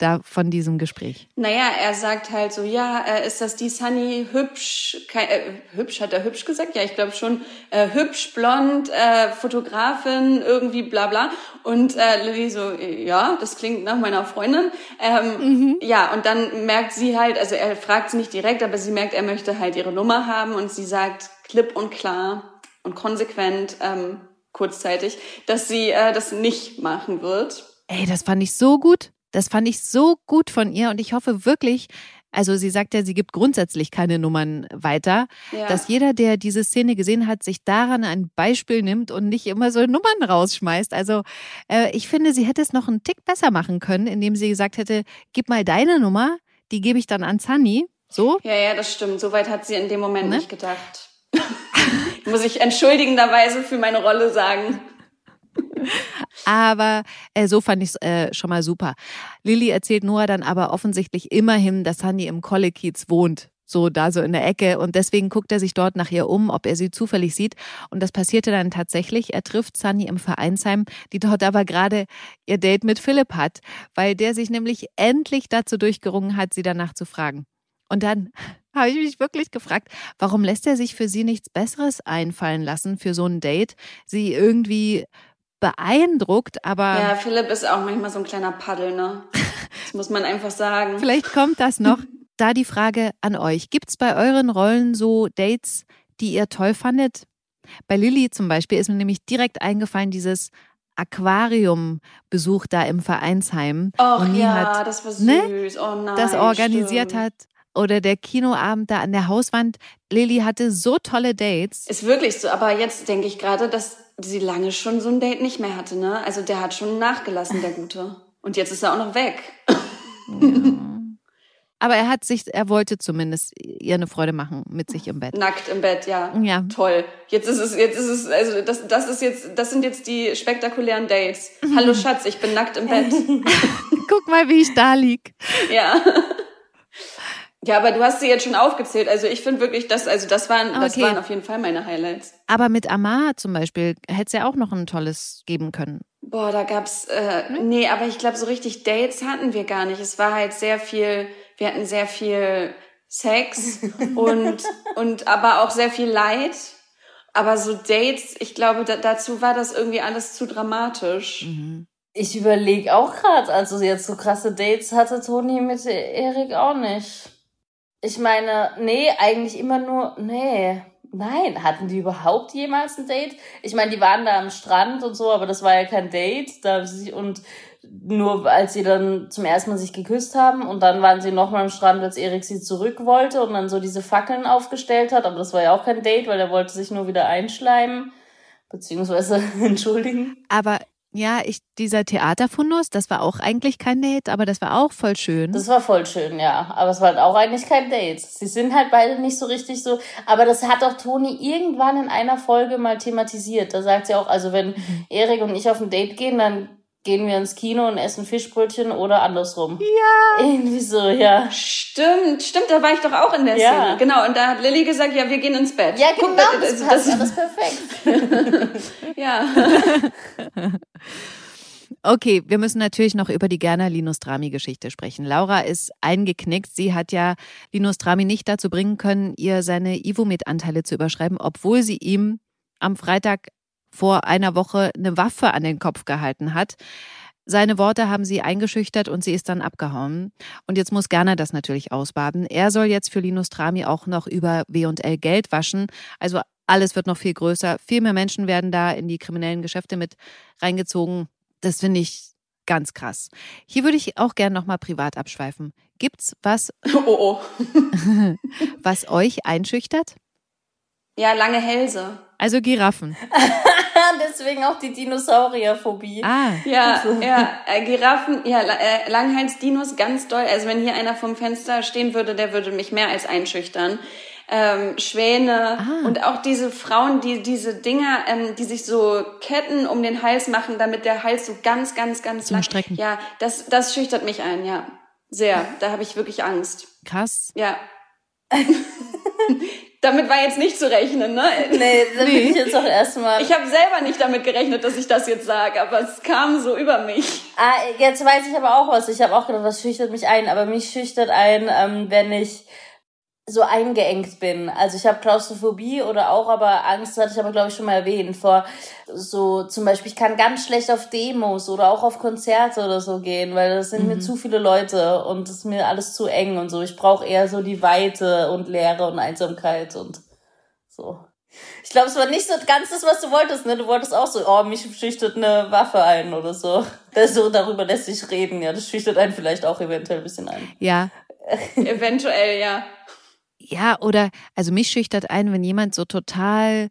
S1: da von diesem Gespräch?
S3: Naja, er sagt halt so, ja, äh, ist das die Sunny hübsch, kein, äh, hübsch, hat er hübsch gesagt? Ja, ich glaube schon, äh, hübsch, blond, äh, Fotografin, irgendwie bla bla. Und äh, Lilly so, ja, das klingt nach meiner Freundin. Ähm, mhm. Ja, und dann merkt sie halt, also er fragt sie nicht direkt, aber sie merkt, er möchte halt ihre Nummer haben und sie sagt klipp und klar und konsequent, ähm, kurzzeitig, dass sie äh, das nicht machen wird.
S1: Ey, das fand ich so gut. Das fand ich so gut von ihr und ich hoffe wirklich, also sie sagt ja, sie gibt grundsätzlich keine Nummern weiter, ja. dass jeder, der diese Szene gesehen hat, sich daran ein Beispiel nimmt und nicht immer so Nummern rausschmeißt. Also äh, ich finde, sie hätte es noch einen Tick besser machen können, indem sie gesagt hätte, gib mal deine Nummer, die gebe ich dann an Sunny. So?
S3: Ja, ja, das stimmt. Soweit hat sie in dem Moment ne? nicht gedacht. Muss ich entschuldigenderweise für meine Rolle sagen.
S1: Aber äh, so fand ich es äh, schon mal super. Lilly erzählt Noah dann aber offensichtlich immerhin, dass Hanni im Kollekiez wohnt so da so in der Ecke und deswegen guckt er sich dort nach ihr um, ob er sie zufällig sieht und das passierte dann tatsächlich. Er trifft Sunny im Vereinsheim, die dort aber gerade ihr Date mit Philipp hat, weil der sich nämlich endlich dazu durchgerungen hat, sie danach zu fragen. Und dann habe ich mich wirklich gefragt, warum lässt er sich für sie nichts Besseres einfallen lassen für so ein Date? Sie irgendwie beeindruckt, aber.
S3: Ja, Philipp ist auch manchmal so ein kleiner Paddel, ne? Das muss man einfach sagen.
S1: Vielleicht kommt das noch. Da die Frage an euch. Gibt's bei euren Rollen so Dates, die ihr toll fandet? Bei Lilly zum Beispiel ist mir nämlich direkt eingefallen, dieses Aquarium-Besuch da im Vereinsheim.
S3: Ach ja, hat, das war ne, süß. Ne, oh nein,
S1: das organisiert stimmt. hat. Oder der Kinoabend da an der Hauswand. Lilly hatte so tolle Dates.
S3: Ist wirklich so, aber jetzt denke ich gerade, dass sie lange schon so ein Date nicht mehr hatte, ne? Also der hat schon nachgelassen, der Gute. Und jetzt ist er auch noch weg.
S1: Ja. Aber er hat sich, er wollte zumindest ihr eine Freude machen mit sich im Bett.
S3: Nackt im Bett, ja.
S1: Ja.
S3: Toll. Jetzt ist es, jetzt ist es, also das, das ist jetzt, das sind jetzt die spektakulären Dates. Hallo Schatz, ich bin nackt im Bett.
S1: Guck mal, wie ich da lieg.
S3: Ja. Ja, aber du hast sie jetzt schon aufgezählt. Also ich finde wirklich, das, also das waren, okay. das waren auf jeden Fall meine Highlights.
S1: Aber mit Amar zum Beispiel hätte es ja auch noch ein tolles geben können.
S3: Boah, da gab's, äh, hm? nee, aber ich glaube, so richtig Dates hatten wir gar nicht. Es war halt sehr viel, wir hatten sehr viel Sex und, und aber auch sehr viel Leid. Aber so Dates, ich glaube, da, dazu war das irgendwie alles zu dramatisch. Mhm.
S2: Ich überlege auch gerade, also jetzt so krasse Dates hatte Toni mit Erik auch nicht. Ich meine, nee, eigentlich immer nur, nee. Nein, hatten die überhaupt jemals ein Date? Ich meine, die waren da am Strand und so, aber das war ja kein Date. Da sie, und nur als sie dann zum ersten Mal sich geküsst haben und dann waren sie nochmal am Strand, als Erik sie zurück wollte und dann so diese Fackeln aufgestellt hat. Aber das war ja auch kein Date, weil er wollte sich nur wieder einschleimen. Beziehungsweise entschuldigen.
S1: Aber ja, ich, dieser Theaterfundus, das war auch eigentlich kein Date, aber das war auch voll schön.
S2: Das war voll schön, ja. Aber es war halt auch eigentlich kein Date. Sie sind halt beide nicht so richtig so. Aber das hat auch Toni irgendwann in einer Folge mal thematisiert. Da sagt sie auch, also wenn mhm. Erik und ich auf ein Date gehen, dann gehen wir ins Kino und essen Fischbrötchen oder andersrum.
S1: Ja.
S2: Irgendwie so, ja.
S3: Stimmt, stimmt, da war ich doch auch in der ja. Szene. Genau, und da hat Lilly gesagt, ja, wir gehen ins Bett.
S2: Ja, genau, Guck, das, das passt alles perfekt.
S3: ja.
S1: Okay, wir müssen natürlich noch über die Gerner Linus Drami Geschichte sprechen. Laura ist eingeknickt. Sie hat ja Linus Drami nicht dazu bringen können, ihr seine Ivomed-Anteile zu überschreiben, obwohl sie ihm am Freitag vor einer Woche eine Waffe an den Kopf gehalten hat. Seine Worte haben sie eingeschüchtert und sie ist dann abgehauen. Und jetzt muss Gerner das natürlich ausbaden. Er soll jetzt für Linus Trami auch noch über W&L Geld waschen. Also alles wird noch viel größer. Viel mehr Menschen werden da in die kriminellen Geschäfte mit reingezogen. Das finde ich ganz krass. Hier würde ich auch gerne noch mal privat abschweifen. Gibt's was,
S3: oh, oh.
S1: was euch einschüchtert?
S3: Ja, lange Hälse.
S1: Also Giraffen.
S2: Deswegen auch die Dinosaurierphobie.
S1: Ah.
S3: Ja, ja, äh, Giraffen, ja, äh, Langhalsdinos ganz doll. Also wenn hier einer vom Fenster stehen würde, der würde mich mehr als einschüchtern. Ähm, Schwäne ah. und auch diese Frauen, die diese Dinger, ähm, die sich so Ketten um den Hals machen, damit der Hals so ganz, ganz, ganz
S1: Zum lang. Strecken.
S3: Ja, das, das schüchtert mich ein, ja. Sehr. Da habe ich wirklich Angst.
S1: Krass.
S3: Ja. damit war jetzt nicht zu rechnen, ne?
S2: Nee, da bin ich jetzt auch erstmal.
S3: Ich habe selber nicht damit gerechnet, dass ich das jetzt sage, aber es kam so über mich.
S2: Ah, jetzt weiß ich aber auch was. Ich habe auch gedacht, was schüchtert mich ein, aber mich schüchtert ein, ähm, wenn ich so eingeengt bin. Also ich habe Klaustrophobie oder auch aber Angst, hatte ich aber glaube ich schon mal erwähnt, vor so zum Beispiel, ich kann ganz schlecht auf Demos oder auch auf Konzerte oder so gehen, weil das sind mhm. mir zu viele Leute und das ist mir alles zu eng und so. Ich brauche eher so die Weite und Leere und Einsamkeit und so. Ich glaube, es war nicht so ganz das, was du wolltest, ne? Du wolltest auch so, oh, mich schüchtert eine Waffe ein oder so. Das so darüber lässt sich reden, ja. Das schüchtert einen vielleicht auch eventuell ein bisschen ein.
S1: Ja.
S3: eventuell, ja.
S1: Ja, oder, also mich schüchtert ein, wenn jemand so total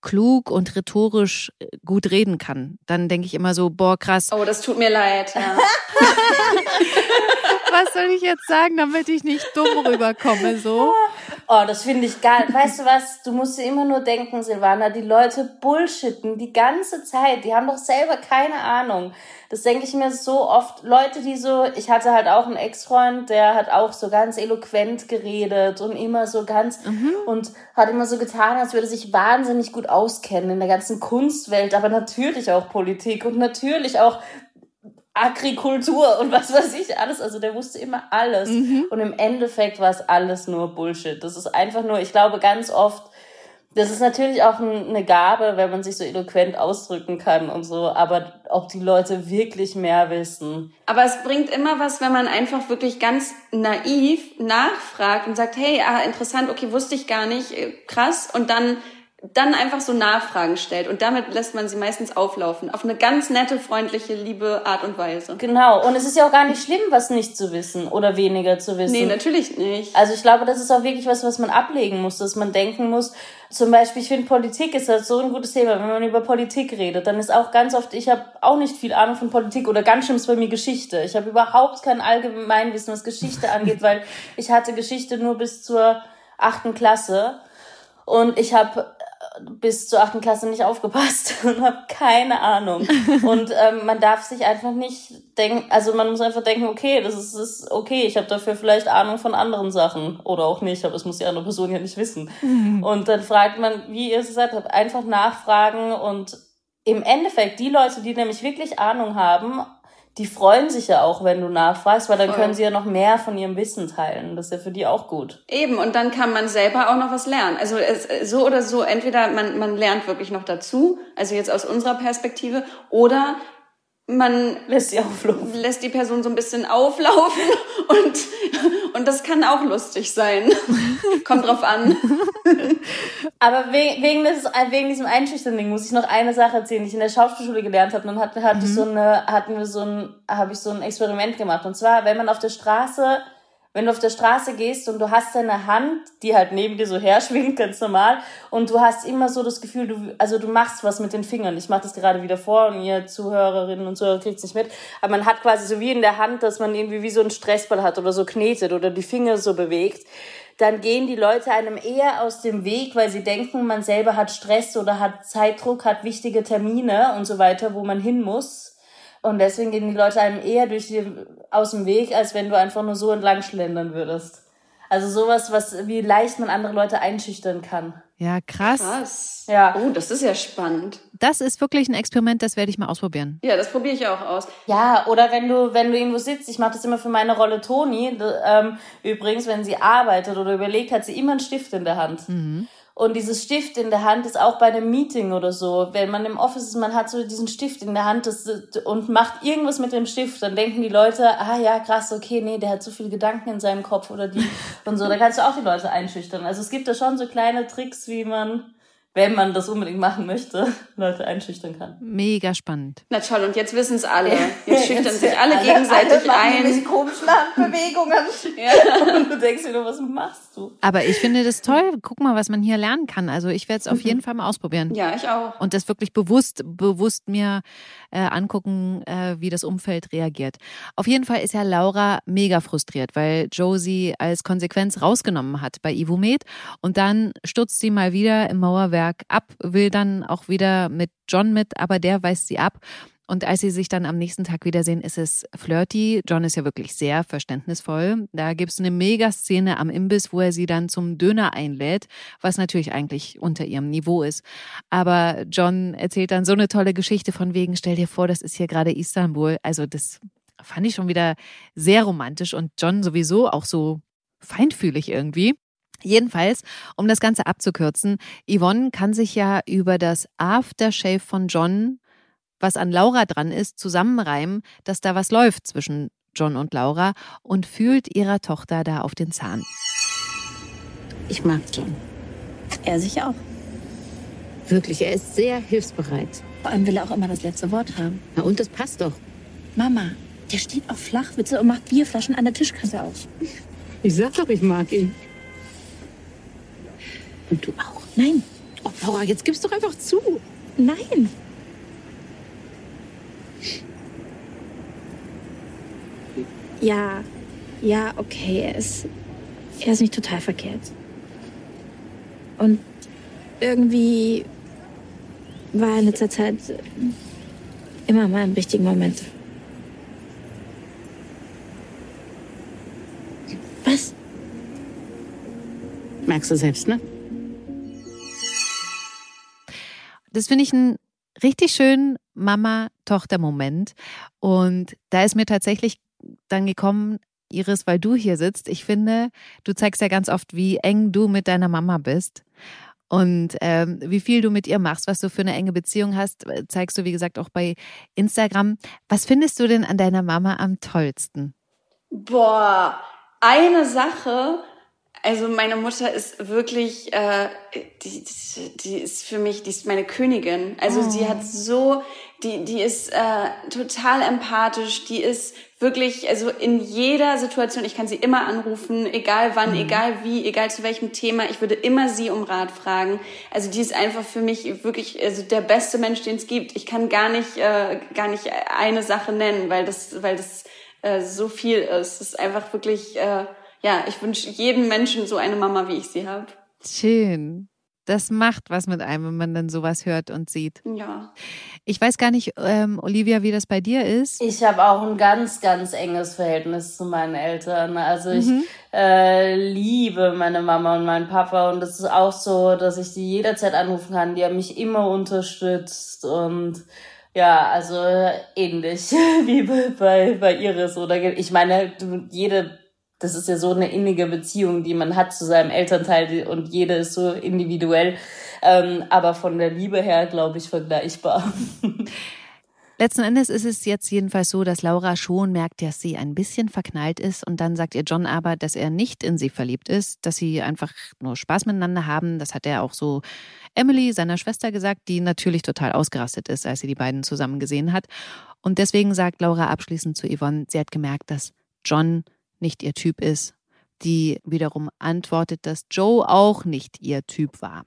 S1: klug und rhetorisch äh, gut reden kann. Dann denke ich immer so, boah, krass.
S3: Oh, das tut mir leid. Ja.
S1: was soll ich jetzt sagen, damit ich nicht dumm rüberkomme, so?
S2: Oh, das finde ich geil. Weißt du was? Du musst dir immer nur denken, Silvana, die Leute bullshitten die ganze Zeit. Die haben doch selber keine Ahnung. Das denke ich mir so oft. Leute, die so, ich hatte halt auch einen Ex-Freund, der hat auch so ganz eloquent geredet und immer so ganz mhm. und hat immer so getan, als würde sich wahnsinnig gut auskennen in der ganzen Kunstwelt, aber natürlich auch Politik und natürlich auch Agrikultur und was weiß ich alles. Also der wusste immer alles. Mhm. Und im Endeffekt war es alles nur Bullshit. Das ist einfach nur, ich glaube ganz oft, das ist natürlich auch eine Gabe, wenn man sich so eloquent ausdrücken kann und so, aber ob die Leute wirklich mehr wissen.
S3: Aber es bringt immer was, wenn man einfach wirklich ganz naiv nachfragt und sagt, hey, ah, interessant, okay, wusste ich gar nicht, äh, krass, und dann dann einfach so Nachfragen stellt und damit lässt man sie meistens auflaufen. Auf eine ganz nette, freundliche, liebe Art und Weise.
S2: Genau. Und es ist ja auch gar nicht schlimm, was nicht zu wissen oder weniger zu wissen.
S3: Nee, natürlich nicht.
S2: Also ich glaube, das ist auch wirklich was, was man ablegen muss, dass man denken muss. Zum Beispiel, ich finde, Politik ist halt so ein gutes Thema. Wenn man über Politik redet, dann ist auch ganz oft, ich habe auch nicht viel Ahnung von Politik oder ganz schlimm ist bei mir Geschichte. Ich habe überhaupt kein Allgemeinwissen, was Geschichte angeht, weil ich hatte Geschichte nur bis zur achten Klasse. Und ich habe bis zur achten Klasse nicht aufgepasst und habe keine Ahnung. Und ähm, man darf sich einfach nicht denken, also man muss einfach denken, okay, das ist, ist okay, ich habe dafür vielleicht Ahnung von anderen Sachen oder auch nicht, aber es muss die andere Person ja nicht wissen. Mhm. Und dann fragt man, wie ihr es gesagt habt, einfach nachfragen und im Endeffekt die Leute, die nämlich wirklich Ahnung haben, die freuen sich ja auch, wenn du nachfragst, weil dann Voll. können sie ja noch mehr von ihrem Wissen teilen. Das ist ja für die auch gut.
S3: Eben, und dann kann man selber auch noch was lernen. Also es, so oder so, entweder man, man lernt wirklich noch dazu, also jetzt aus unserer Perspektive, oder man
S2: lässt sie auflaufen.
S3: Lässt die Person so ein bisschen auflaufen und, und das kann auch lustig sein. Kommt drauf an.
S2: Aber wegen, wegen, des, wegen diesem Einschüchtern-Ding muss ich noch eine Sache erzählen, die ich in der Schauspielschule gelernt habe. Dann hatte, hatte mhm. ich so eine, hatten wir so ein, habe ich so ein Experiment gemacht. Und zwar, wenn man auf der Straße wenn du auf der Straße gehst und du hast deine Hand, die halt neben dir so herschwingt, ganz normal, und du hast immer so das Gefühl, du, also du machst was mit den Fingern. Ich mache das gerade wieder vor und ihr Zuhörerinnen und Zuhörer kriegt es nicht mit. Aber man hat quasi so wie in der Hand, dass man irgendwie wie so einen Stressball hat oder so knetet oder die Finger so bewegt. Dann gehen die Leute einem eher aus dem Weg, weil sie denken, man selber hat Stress oder hat Zeitdruck, hat wichtige Termine und so weiter, wo man hin muss und deswegen gehen die Leute einem eher durch die, aus dem Weg, als wenn du einfach nur so entlang schlendern würdest. Also sowas, was, wie leicht man andere Leute einschüchtern kann.
S1: Ja, krass.
S3: Krass. Ja. Oh, das ist ja spannend.
S1: Das ist wirklich ein Experiment, das werde ich mal ausprobieren.
S3: Ja, das probiere ich auch aus.
S2: Ja, oder wenn du, wenn du irgendwo sitzt, ich mache das immer für meine Rolle Toni, ähm, übrigens, wenn sie arbeitet oder überlegt, hat sie immer einen Stift in der Hand. Mhm. Und dieses Stift in der Hand ist auch bei einem Meeting oder so. Wenn man im Office ist, man hat so diesen Stift in der Hand und macht irgendwas mit dem Stift, dann denken die Leute, ah ja, krass, okay, nee, der hat so viele Gedanken in seinem Kopf oder die und so. Da kannst du auch die Leute einschüchtern. Also es gibt da schon so kleine Tricks, wie man wenn man das unbedingt machen möchte, Leute einschüchtern kann.
S1: Mega spannend.
S3: Na toll, und jetzt wissen es alle. Jetzt schüchtern jetzt sich alle, alle gegenseitig alle ein.
S2: Diese komischen Handbewegungen. ja. Und du denkst dir nur, was machst du?
S1: Aber ich finde das toll. Guck mal, was man hier lernen kann. Also ich werde es auf mhm. jeden Fall mal ausprobieren.
S3: Ja, ich auch.
S1: Und das wirklich bewusst, bewusst mir äh, angucken, äh, wie das Umfeld reagiert. Auf jeden Fall ist ja Laura mega frustriert, weil Josie als Konsequenz rausgenommen hat bei Ivomed. Und dann stürzt sie mal wieder im Mauerwerk ab, will dann auch wieder mit John mit, aber der weist sie ab. Und als sie sich dann am nächsten Tag wiedersehen, ist es flirty. John ist ja wirklich sehr verständnisvoll. Da gibt es eine Megaszene am Imbiss, wo er sie dann zum Döner einlädt, was natürlich eigentlich unter ihrem Niveau ist. Aber John erzählt dann so eine tolle Geschichte von wegen, stell dir vor, das ist hier gerade Istanbul. Also das fand ich schon wieder sehr romantisch und John sowieso auch so feinfühlig irgendwie. Jedenfalls, um das Ganze abzukürzen, Yvonne kann sich ja über das Aftershave von John, was an Laura dran ist, zusammenreimen, dass da was läuft zwischen John und Laura und fühlt ihrer Tochter da auf den Zahn.
S4: Ich mag John.
S5: Er sich auch.
S4: Wirklich, er ist sehr hilfsbereit.
S5: Vor allem will er auch immer das letzte Wort haben.
S4: Na und das passt doch.
S5: Mama, der steht auf Flachwitze und macht Bierflaschen an der Tischkante auf.
S4: Ich sag doch, ich mag ihn. Und du auch?
S5: Nein.
S4: Oh, Laura, jetzt gib's doch einfach zu.
S5: Nein. Ja, ja, okay, er ist, er ist nicht total verkehrt. Und irgendwie war er in letzter Zeit immer mal im richtigen Moment. Was?
S4: Merkst du selbst, ne?
S1: Das finde ich einen richtig schönen Mama-Tochter-Moment. Und da ist mir tatsächlich dann gekommen, Iris, weil du hier sitzt. Ich finde, du zeigst ja ganz oft, wie eng du mit deiner Mama bist. Und ähm, wie viel du mit ihr machst, was du für eine enge Beziehung hast, zeigst du, wie gesagt, auch bei Instagram. Was findest du denn an deiner Mama am tollsten?
S3: Boah, eine Sache, also meine Mutter ist wirklich, äh, die, die ist für mich, die ist meine Königin. Also oh. die hat so, die, die ist äh, total empathisch, die ist wirklich, also in jeder Situation, ich kann sie immer anrufen, egal wann, mhm. egal wie, egal zu welchem Thema, ich würde immer sie um Rat fragen. Also die ist einfach für mich wirklich also der beste Mensch, den es gibt. Ich kann gar nicht, äh, gar nicht eine Sache nennen, weil das, weil das äh, so viel ist. Es ist einfach wirklich... Äh, ja, ich wünsche jedem Menschen so eine Mama, wie ich sie habe.
S1: Schön. Das macht was mit einem, wenn man dann sowas hört und sieht.
S3: Ja.
S1: Ich weiß gar nicht, ähm, Olivia, wie das bei dir ist.
S2: Ich habe auch ein ganz, ganz enges Verhältnis zu meinen Eltern. Also ich mhm. äh, liebe meine Mama und meinen Papa und es ist auch so, dass ich die jederzeit anrufen kann. Die haben mich immer unterstützt und ja, also ähnlich wie bei, bei, bei Iris oder ich meine, jede das ist ja so eine innige Beziehung, die man hat zu seinem Elternteil und jede ist so individuell. Ähm, aber von der Liebe her, glaube ich, vergleichbar.
S1: Letzten Endes ist es jetzt jedenfalls so, dass Laura schon merkt, dass sie ein bisschen verknallt ist und dann sagt ihr John aber, dass er nicht in sie verliebt ist, dass sie einfach nur Spaß miteinander haben. Das hat er auch so Emily, seiner Schwester, gesagt, die natürlich total ausgerastet ist, als sie die beiden zusammen gesehen hat. Und deswegen sagt Laura abschließend zu Yvonne, sie hat gemerkt, dass John nicht ihr Typ ist. Die wiederum antwortet, dass Joe auch nicht ihr Typ war.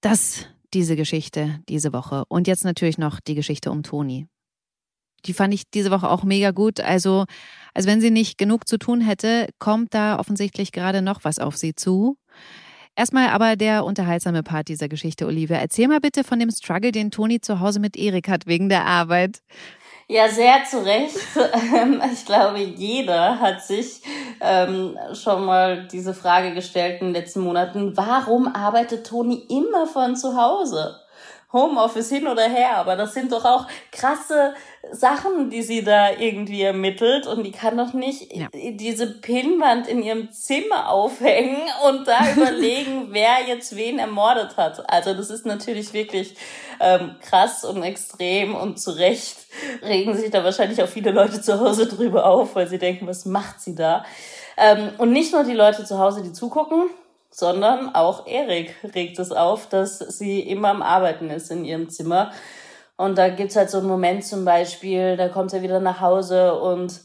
S1: Das diese Geschichte diese Woche. Und jetzt natürlich noch die Geschichte um Toni. Die fand ich diese Woche auch mega gut. Also, als wenn sie nicht genug zu tun hätte, kommt da offensichtlich gerade noch was auf sie zu. Erstmal aber der unterhaltsame Part dieser Geschichte, Olivia. Erzähl mal bitte von dem Struggle, den Toni zu Hause mit Erik hat wegen der Arbeit.
S2: Ja, sehr zu Recht. Ähm, ich glaube, jeder hat sich ähm, schon mal diese Frage gestellt in den letzten Monaten. Warum arbeitet Toni immer von zu Hause? Homeoffice hin oder her, aber das sind doch auch krasse Sachen, die sie da irgendwie ermittelt und die kann doch nicht ja. diese Pinnwand in ihrem Zimmer aufhängen und da überlegen, wer jetzt wen ermordet hat. Also das ist natürlich wirklich ähm, krass und extrem und zu Recht regen sich da wahrscheinlich auch viele Leute zu Hause drüber auf, weil sie denken, was macht sie da? Ähm, und nicht nur die Leute zu Hause, die zugucken, sondern auch Erik regt es auf, dass sie immer am Arbeiten ist in ihrem Zimmer. Und da gibt's halt so einen Moment zum Beispiel, da kommt er wieder nach Hause und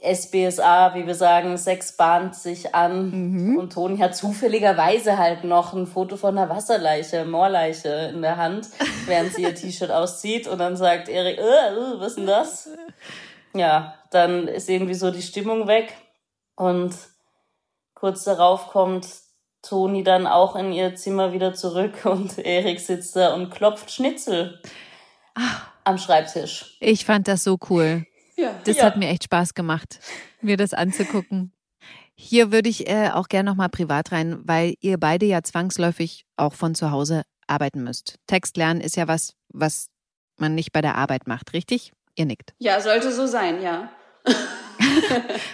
S2: SBSA, wie wir sagen, Sex bahnt sich an. Mhm. Und Toni hat zufälligerweise halt noch ein Foto von einer Wasserleiche, Moorleiche in der Hand, während sie ihr T-Shirt auszieht. Und dann sagt Erik, äh, äh, was ist denn das? Ja, dann ist irgendwie so die Stimmung weg. Und kurz darauf kommt Toni dann auch in ihr Zimmer wieder zurück und Erik sitzt da und klopft Schnitzel am Schreibtisch.
S1: Ich fand das so cool. Ja, das ja. hat mir echt Spaß gemacht, mir das anzugucken. Hier würde ich äh, auch gerne nochmal privat rein, weil ihr beide ja zwangsläufig auch von zu Hause arbeiten müsst. Text lernen ist ja was, was man nicht bei der Arbeit macht, richtig? Ihr nickt.
S3: Ja, sollte so sein, ja.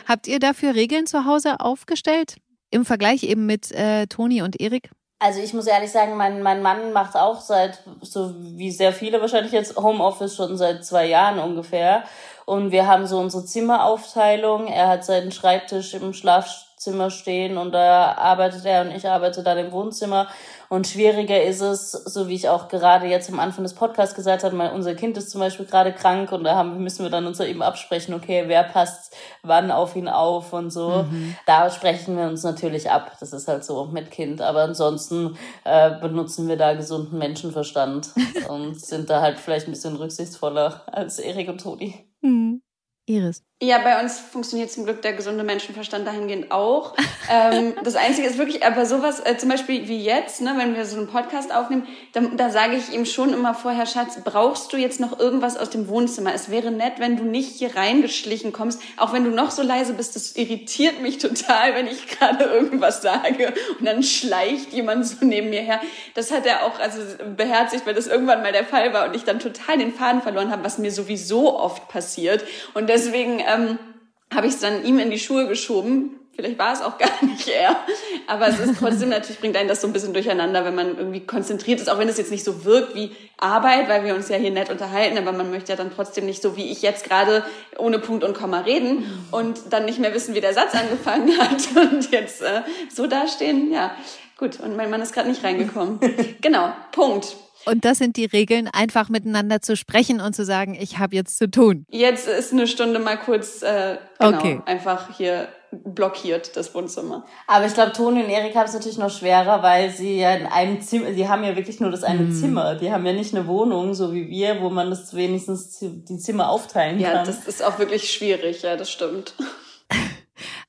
S1: Habt ihr dafür Regeln zu Hause aufgestellt? Im Vergleich eben mit äh, Toni und Erik?
S2: Also ich muss ehrlich sagen, mein, mein Mann macht auch seit, so wie sehr viele wahrscheinlich jetzt, Homeoffice schon seit zwei Jahren ungefähr. Und wir haben so unsere Zimmeraufteilung. Er hat seinen Schreibtisch im Schlafzimmer stehen und da arbeitet er und ich arbeite dann im Wohnzimmer. Und schwieriger ist es, so wie ich auch gerade jetzt am Anfang des Podcasts gesagt habe, weil unser Kind ist zum Beispiel gerade krank und da haben, müssen wir dann uns eben absprechen, okay, wer passt wann auf ihn auf und so. Mhm. Da sprechen wir uns natürlich ab. Das ist halt so mit Kind. Aber ansonsten äh, benutzen wir da gesunden Menschenverstand und sind da halt vielleicht ein bisschen rücksichtsvoller als Erik und Toni.
S1: Mhm. Iris.
S3: Ja, bei uns funktioniert zum Glück der gesunde Menschenverstand dahingehend auch. ähm, das Einzige ist wirklich, aber sowas, äh, zum Beispiel wie jetzt, ne, wenn wir so einen Podcast aufnehmen, da, da sage ich ihm schon immer vorher, Schatz, brauchst du jetzt noch irgendwas aus dem Wohnzimmer? Es wäre nett, wenn du nicht hier reingeschlichen kommst, auch wenn du noch so leise bist. Das irritiert mich total, wenn ich gerade irgendwas sage und dann schleicht jemand so neben mir her. Das hat er auch also beherzigt, weil das irgendwann mal der Fall war und ich dann total den Faden verloren habe, was mir sowieso oft passiert. Und deswegen ähm, habe ich es dann ihm in die Schuhe geschoben. Vielleicht war es auch gar nicht er. Aber es ist trotzdem natürlich, bringt einen das so ein bisschen durcheinander, wenn man irgendwie konzentriert ist, auch wenn es jetzt nicht so wirkt wie Arbeit, weil wir uns ja hier nett unterhalten, aber man möchte ja dann trotzdem nicht so wie ich jetzt gerade ohne Punkt und Komma reden und dann nicht mehr wissen, wie der Satz angefangen hat und jetzt äh, so dastehen. Ja, gut. Und mein Mann ist gerade nicht reingekommen. genau, Punkt.
S1: Und das sind die Regeln, einfach miteinander zu sprechen und zu sagen, ich habe jetzt zu tun.
S3: Jetzt ist eine Stunde mal kurz äh, genau, okay. einfach hier blockiert, das Wohnzimmer.
S2: Aber ich glaube, Toni und Erik haben es natürlich noch schwerer, weil sie ja in einem Zimmer, sie haben ja wirklich nur das eine mm. Zimmer. Die haben ja nicht eine Wohnung, so wie wir, wo man das wenigstens die Zimmer aufteilen
S3: kann.
S2: Ja,
S3: das ist auch wirklich schwierig, ja, das stimmt.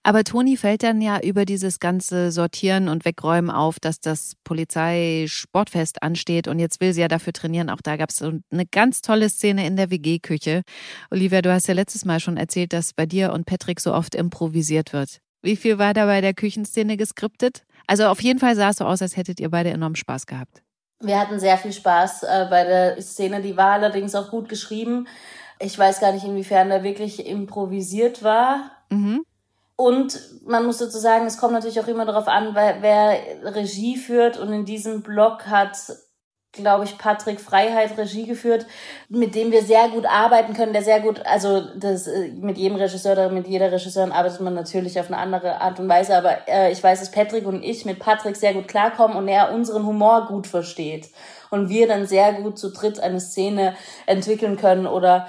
S1: Aber Toni fällt dann ja über dieses ganze Sortieren und Wegräumen auf, dass das Polizeisportfest ansteht und jetzt will sie ja dafür trainieren. Auch da gab es so eine ganz tolle Szene in der WG-Küche. Olivia, du hast ja letztes Mal schon erzählt, dass bei dir und Patrick so oft improvisiert wird. Wie viel war da bei der Küchenszene geskriptet? Also auf jeden Fall sah es so aus, als hättet ihr beide enorm Spaß gehabt.
S2: Wir hatten sehr viel Spaß äh, bei der Szene. Die war allerdings auch gut geschrieben. Ich weiß gar nicht, inwiefern da wirklich improvisiert war. Mhm. Und man muss dazu sagen, es kommt natürlich auch immer darauf an, wer Regie führt. Und in diesem Blog hat glaube ich, Patrick Freiheit Regie geführt, mit dem wir sehr gut arbeiten können, der sehr gut, also das äh, mit jedem Regisseur oder mit jeder Regisseurin arbeitet man natürlich auf eine andere Art und Weise, aber äh, ich weiß, dass Patrick und ich mit Patrick sehr gut klarkommen und er unseren Humor gut versteht und wir dann sehr gut zu dritt eine Szene entwickeln können oder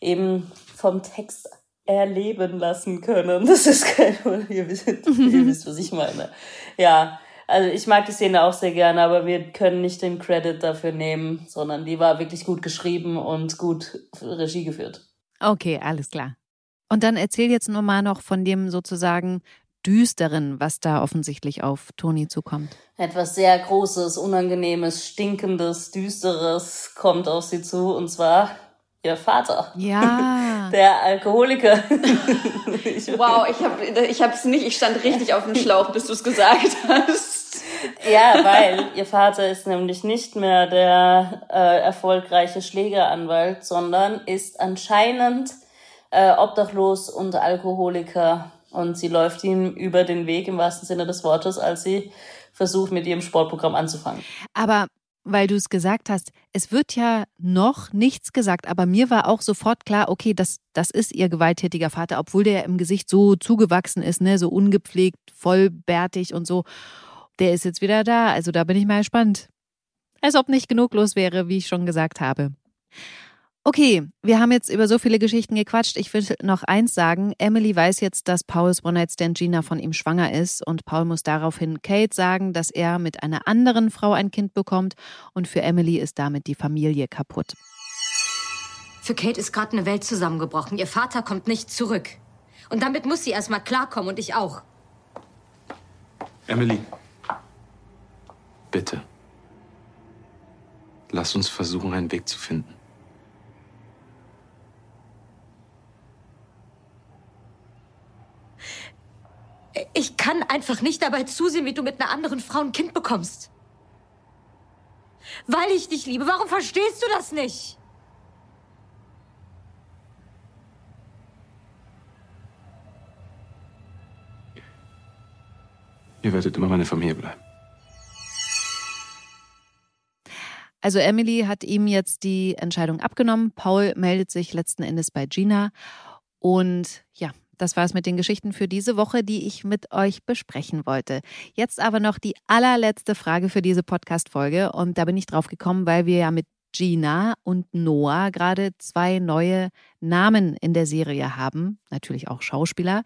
S2: eben vom Text erleben lassen können. Das ist kein, ihr wisst, ihr wisst, was ich meine. Ja, also ich mag die Szene auch sehr gerne, aber wir können nicht den Credit dafür nehmen, sondern die war wirklich gut geschrieben und gut Regie geführt.
S1: Okay, alles klar. Und dann erzähl jetzt nur mal noch von dem sozusagen düsteren, was da offensichtlich auf Toni zukommt.
S2: Etwas sehr Großes, Unangenehmes, Stinkendes, Düsteres kommt auf sie zu und zwar ihr Vater.
S1: Ja.
S2: Der Alkoholiker.
S3: wow, ich habe ich hab's nicht, ich stand richtig auf dem Schlauch, bis du es gesagt hast.
S2: Ja, weil ihr Vater ist nämlich nicht mehr der äh, erfolgreiche Schlägeranwalt, sondern ist anscheinend äh, obdachlos und Alkoholiker. Und sie läuft ihm über den Weg im wahrsten Sinne des Wortes, als sie versucht, mit ihrem Sportprogramm anzufangen.
S1: Aber weil du es gesagt hast, es wird ja noch nichts gesagt, aber mir war auch sofort klar, okay, das, das ist ihr gewalttätiger Vater, obwohl der im Gesicht so zugewachsen ist, ne, so ungepflegt, vollbärtig und so. Der ist jetzt wieder da, also da bin ich mal gespannt. Als ob nicht genug los wäre, wie ich schon gesagt habe. Okay, wir haben jetzt über so viele Geschichten gequatscht. Ich will noch eins sagen. Emily weiß jetzt, dass Pauls One-Night-Stand Gina von ihm schwanger ist und Paul muss daraufhin Kate sagen, dass er mit einer anderen Frau ein Kind bekommt und für Emily ist damit die Familie kaputt.
S6: Für Kate ist gerade eine Welt zusammengebrochen. Ihr Vater kommt nicht zurück. Und damit muss sie erstmal klarkommen und ich auch.
S7: Emily. Bitte. Lass uns versuchen, einen Weg zu finden.
S6: Ich kann einfach nicht dabei zusehen, wie du mit einer anderen Frau ein Kind bekommst. Weil ich dich liebe. Warum verstehst du das nicht?
S7: Ihr werdet immer meine Familie bleiben.
S1: Also Emily hat ihm jetzt die Entscheidung abgenommen. Paul meldet sich letzten Endes bei Gina. Und ja, das war es mit den Geschichten für diese Woche, die ich mit euch besprechen wollte. Jetzt aber noch die allerletzte Frage für diese Podcast-Folge. Und da bin ich drauf gekommen, weil wir ja mit Gina und Noah gerade zwei neue Namen in der Serie haben. Natürlich auch Schauspieler.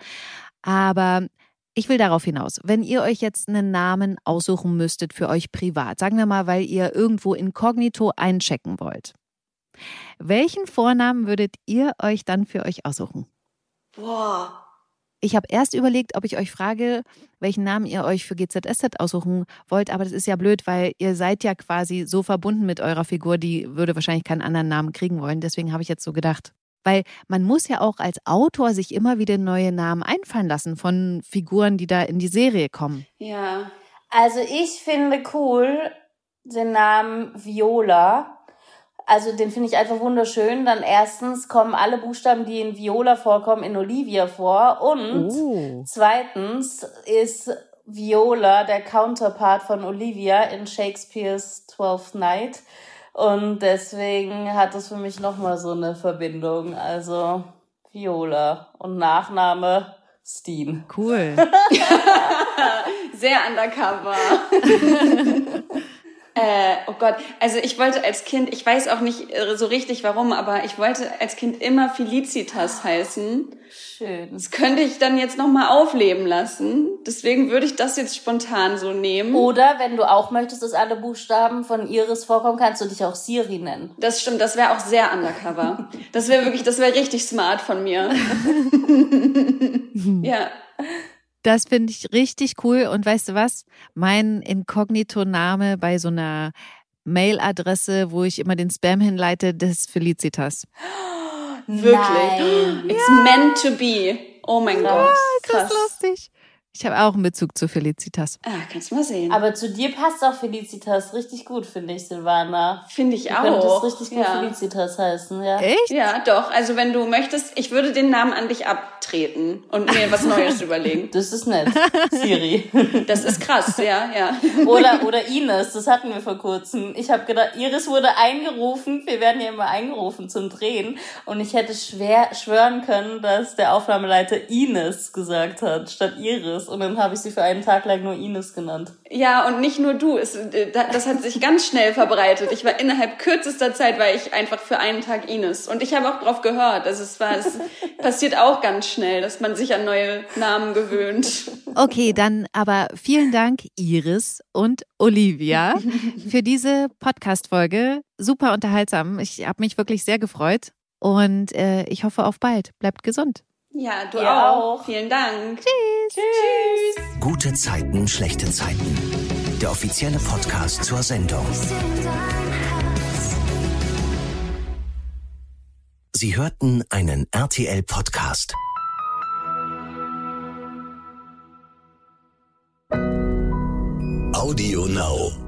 S1: Aber ich will darauf hinaus, wenn ihr euch jetzt einen Namen aussuchen müsstet für euch privat, sagen wir mal, weil ihr irgendwo inkognito einchecken wollt. Welchen Vornamen würdet ihr euch dann für euch aussuchen?
S3: Boah.
S1: Ich habe erst überlegt, ob ich euch frage, welchen Namen ihr euch für GZSZ aussuchen wollt, aber das ist ja blöd, weil ihr seid ja quasi so verbunden mit eurer Figur, die würde wahrscheinlich keinen anderen Namen kriegen wollen. Deswegen habe ich jetzt so gedacht. Weil man muss ja auch als Autor sich immer wieder neue Namen einfallen lassen von Figuren, die da in die Serie kommen.
S3: Ja.
S2: Also ich finde cool den Namen Viola also den finde ich einfach wunderschön. Dann erstens kommen alle Buchstaben, die in Viola vorkommen, in Olivia vor. Und
S1: Oh.
S2: zweitens ist Viola der Counterpart von Olivia in Shakespeares Twelfth Night. Und deswegen hat es für mich nochmal so eine Verbindung. Also Viola und Nachname Steen.
S1: Cool.
S3: Sehr undercover. äh, oh Gott, also ich wollte als Kind, ich weiß auch nicht äh, so richtig warum, aber ich wollte als Kind immer Felicitas heißen.
S2: Schön.
S3: Das könnte ich dann jetzt nochmal aufleben lassen. Deswegen würde ich das jetzt spontan so nehmen.
S2: Oder wenn du auch möchtest, dass alle Buchstaben von Iris vorkommen, kannst du dich auch Siri nennen.
S3: Das stimmt, das wäre auch sehr undercover. Das wäre wirklich, das wäre richtig smart von mir. ja.
S1: Das finde ich richtig cool. Und weißt du was? Mein Inkognito-Name bei so einer Mailadresse, wo ich immer den Spam hinleite, das ist Felicitas.
S3: Wirklich.
S2: Nein.
S3: It's meant to be. Oh mein Gott.
S1: Ist das
S3: Krass.
S1: lustig? Ich habe auch einen Bezug zu Felicitas.
S3: Ah, kannst du mal sehen.
S2: Aber zu dir passt auch Felicitas richtig gut, finde ich, Silvana.
S3: Finde ich
S2: Du
S3: auch.
S2: könntest richtig gut
S3: ja.
S2: Felicitas heißen, ja.
S1: Echt?
S3: Ja, doch. Also wenn du möchtest, ich würde den Namen an dich abtreten und mir was Neues überlegen.
S2: Das ist nett, Siri.
S3: Das ist krass, ja, ja.
S2: Oder, oder Ines, das hatten wir vor kurzem. Ich habe gedacht, Iris wurde eingerufen, wir werden ja immer eingerufen zum Drehen. Und ich hätte schwer schwören können, dass der Aufnahmeleiter Ines gesagt hat, statt Iris. Und dann habe ich sie für einen Tag lang nur Ines genannt.
S3: Ja, und nicht nur du. Es, äh, da- das hat sich ganz schnell verbreitet. Ich war innerhalb kürzester Zeit, war ich einfach für einen Tag Ines. Und ich habe auch drauf gehört. Also es war, es passiert auch ganz schnell, dass man sich an neue Namen gewöhnt.
S1: Okay, dann aber vielen Dank, Iris und Olivia, für diese Podcast-Folge. Super unterhaltsam. Ich habe mich wirklich sehr gefreut und äh, ich hoffe auf bald. Bleibt gesund.
S3: Ja, du
S2: Ihr
S3: auch.
S2: auch.
S3: Vielen Dank.
S8: Gute Zeiten, schlechte Zeiten. Der offizielle Podcast zur Sendung. Sie hörten einen RTL-Podcast. Audio Now.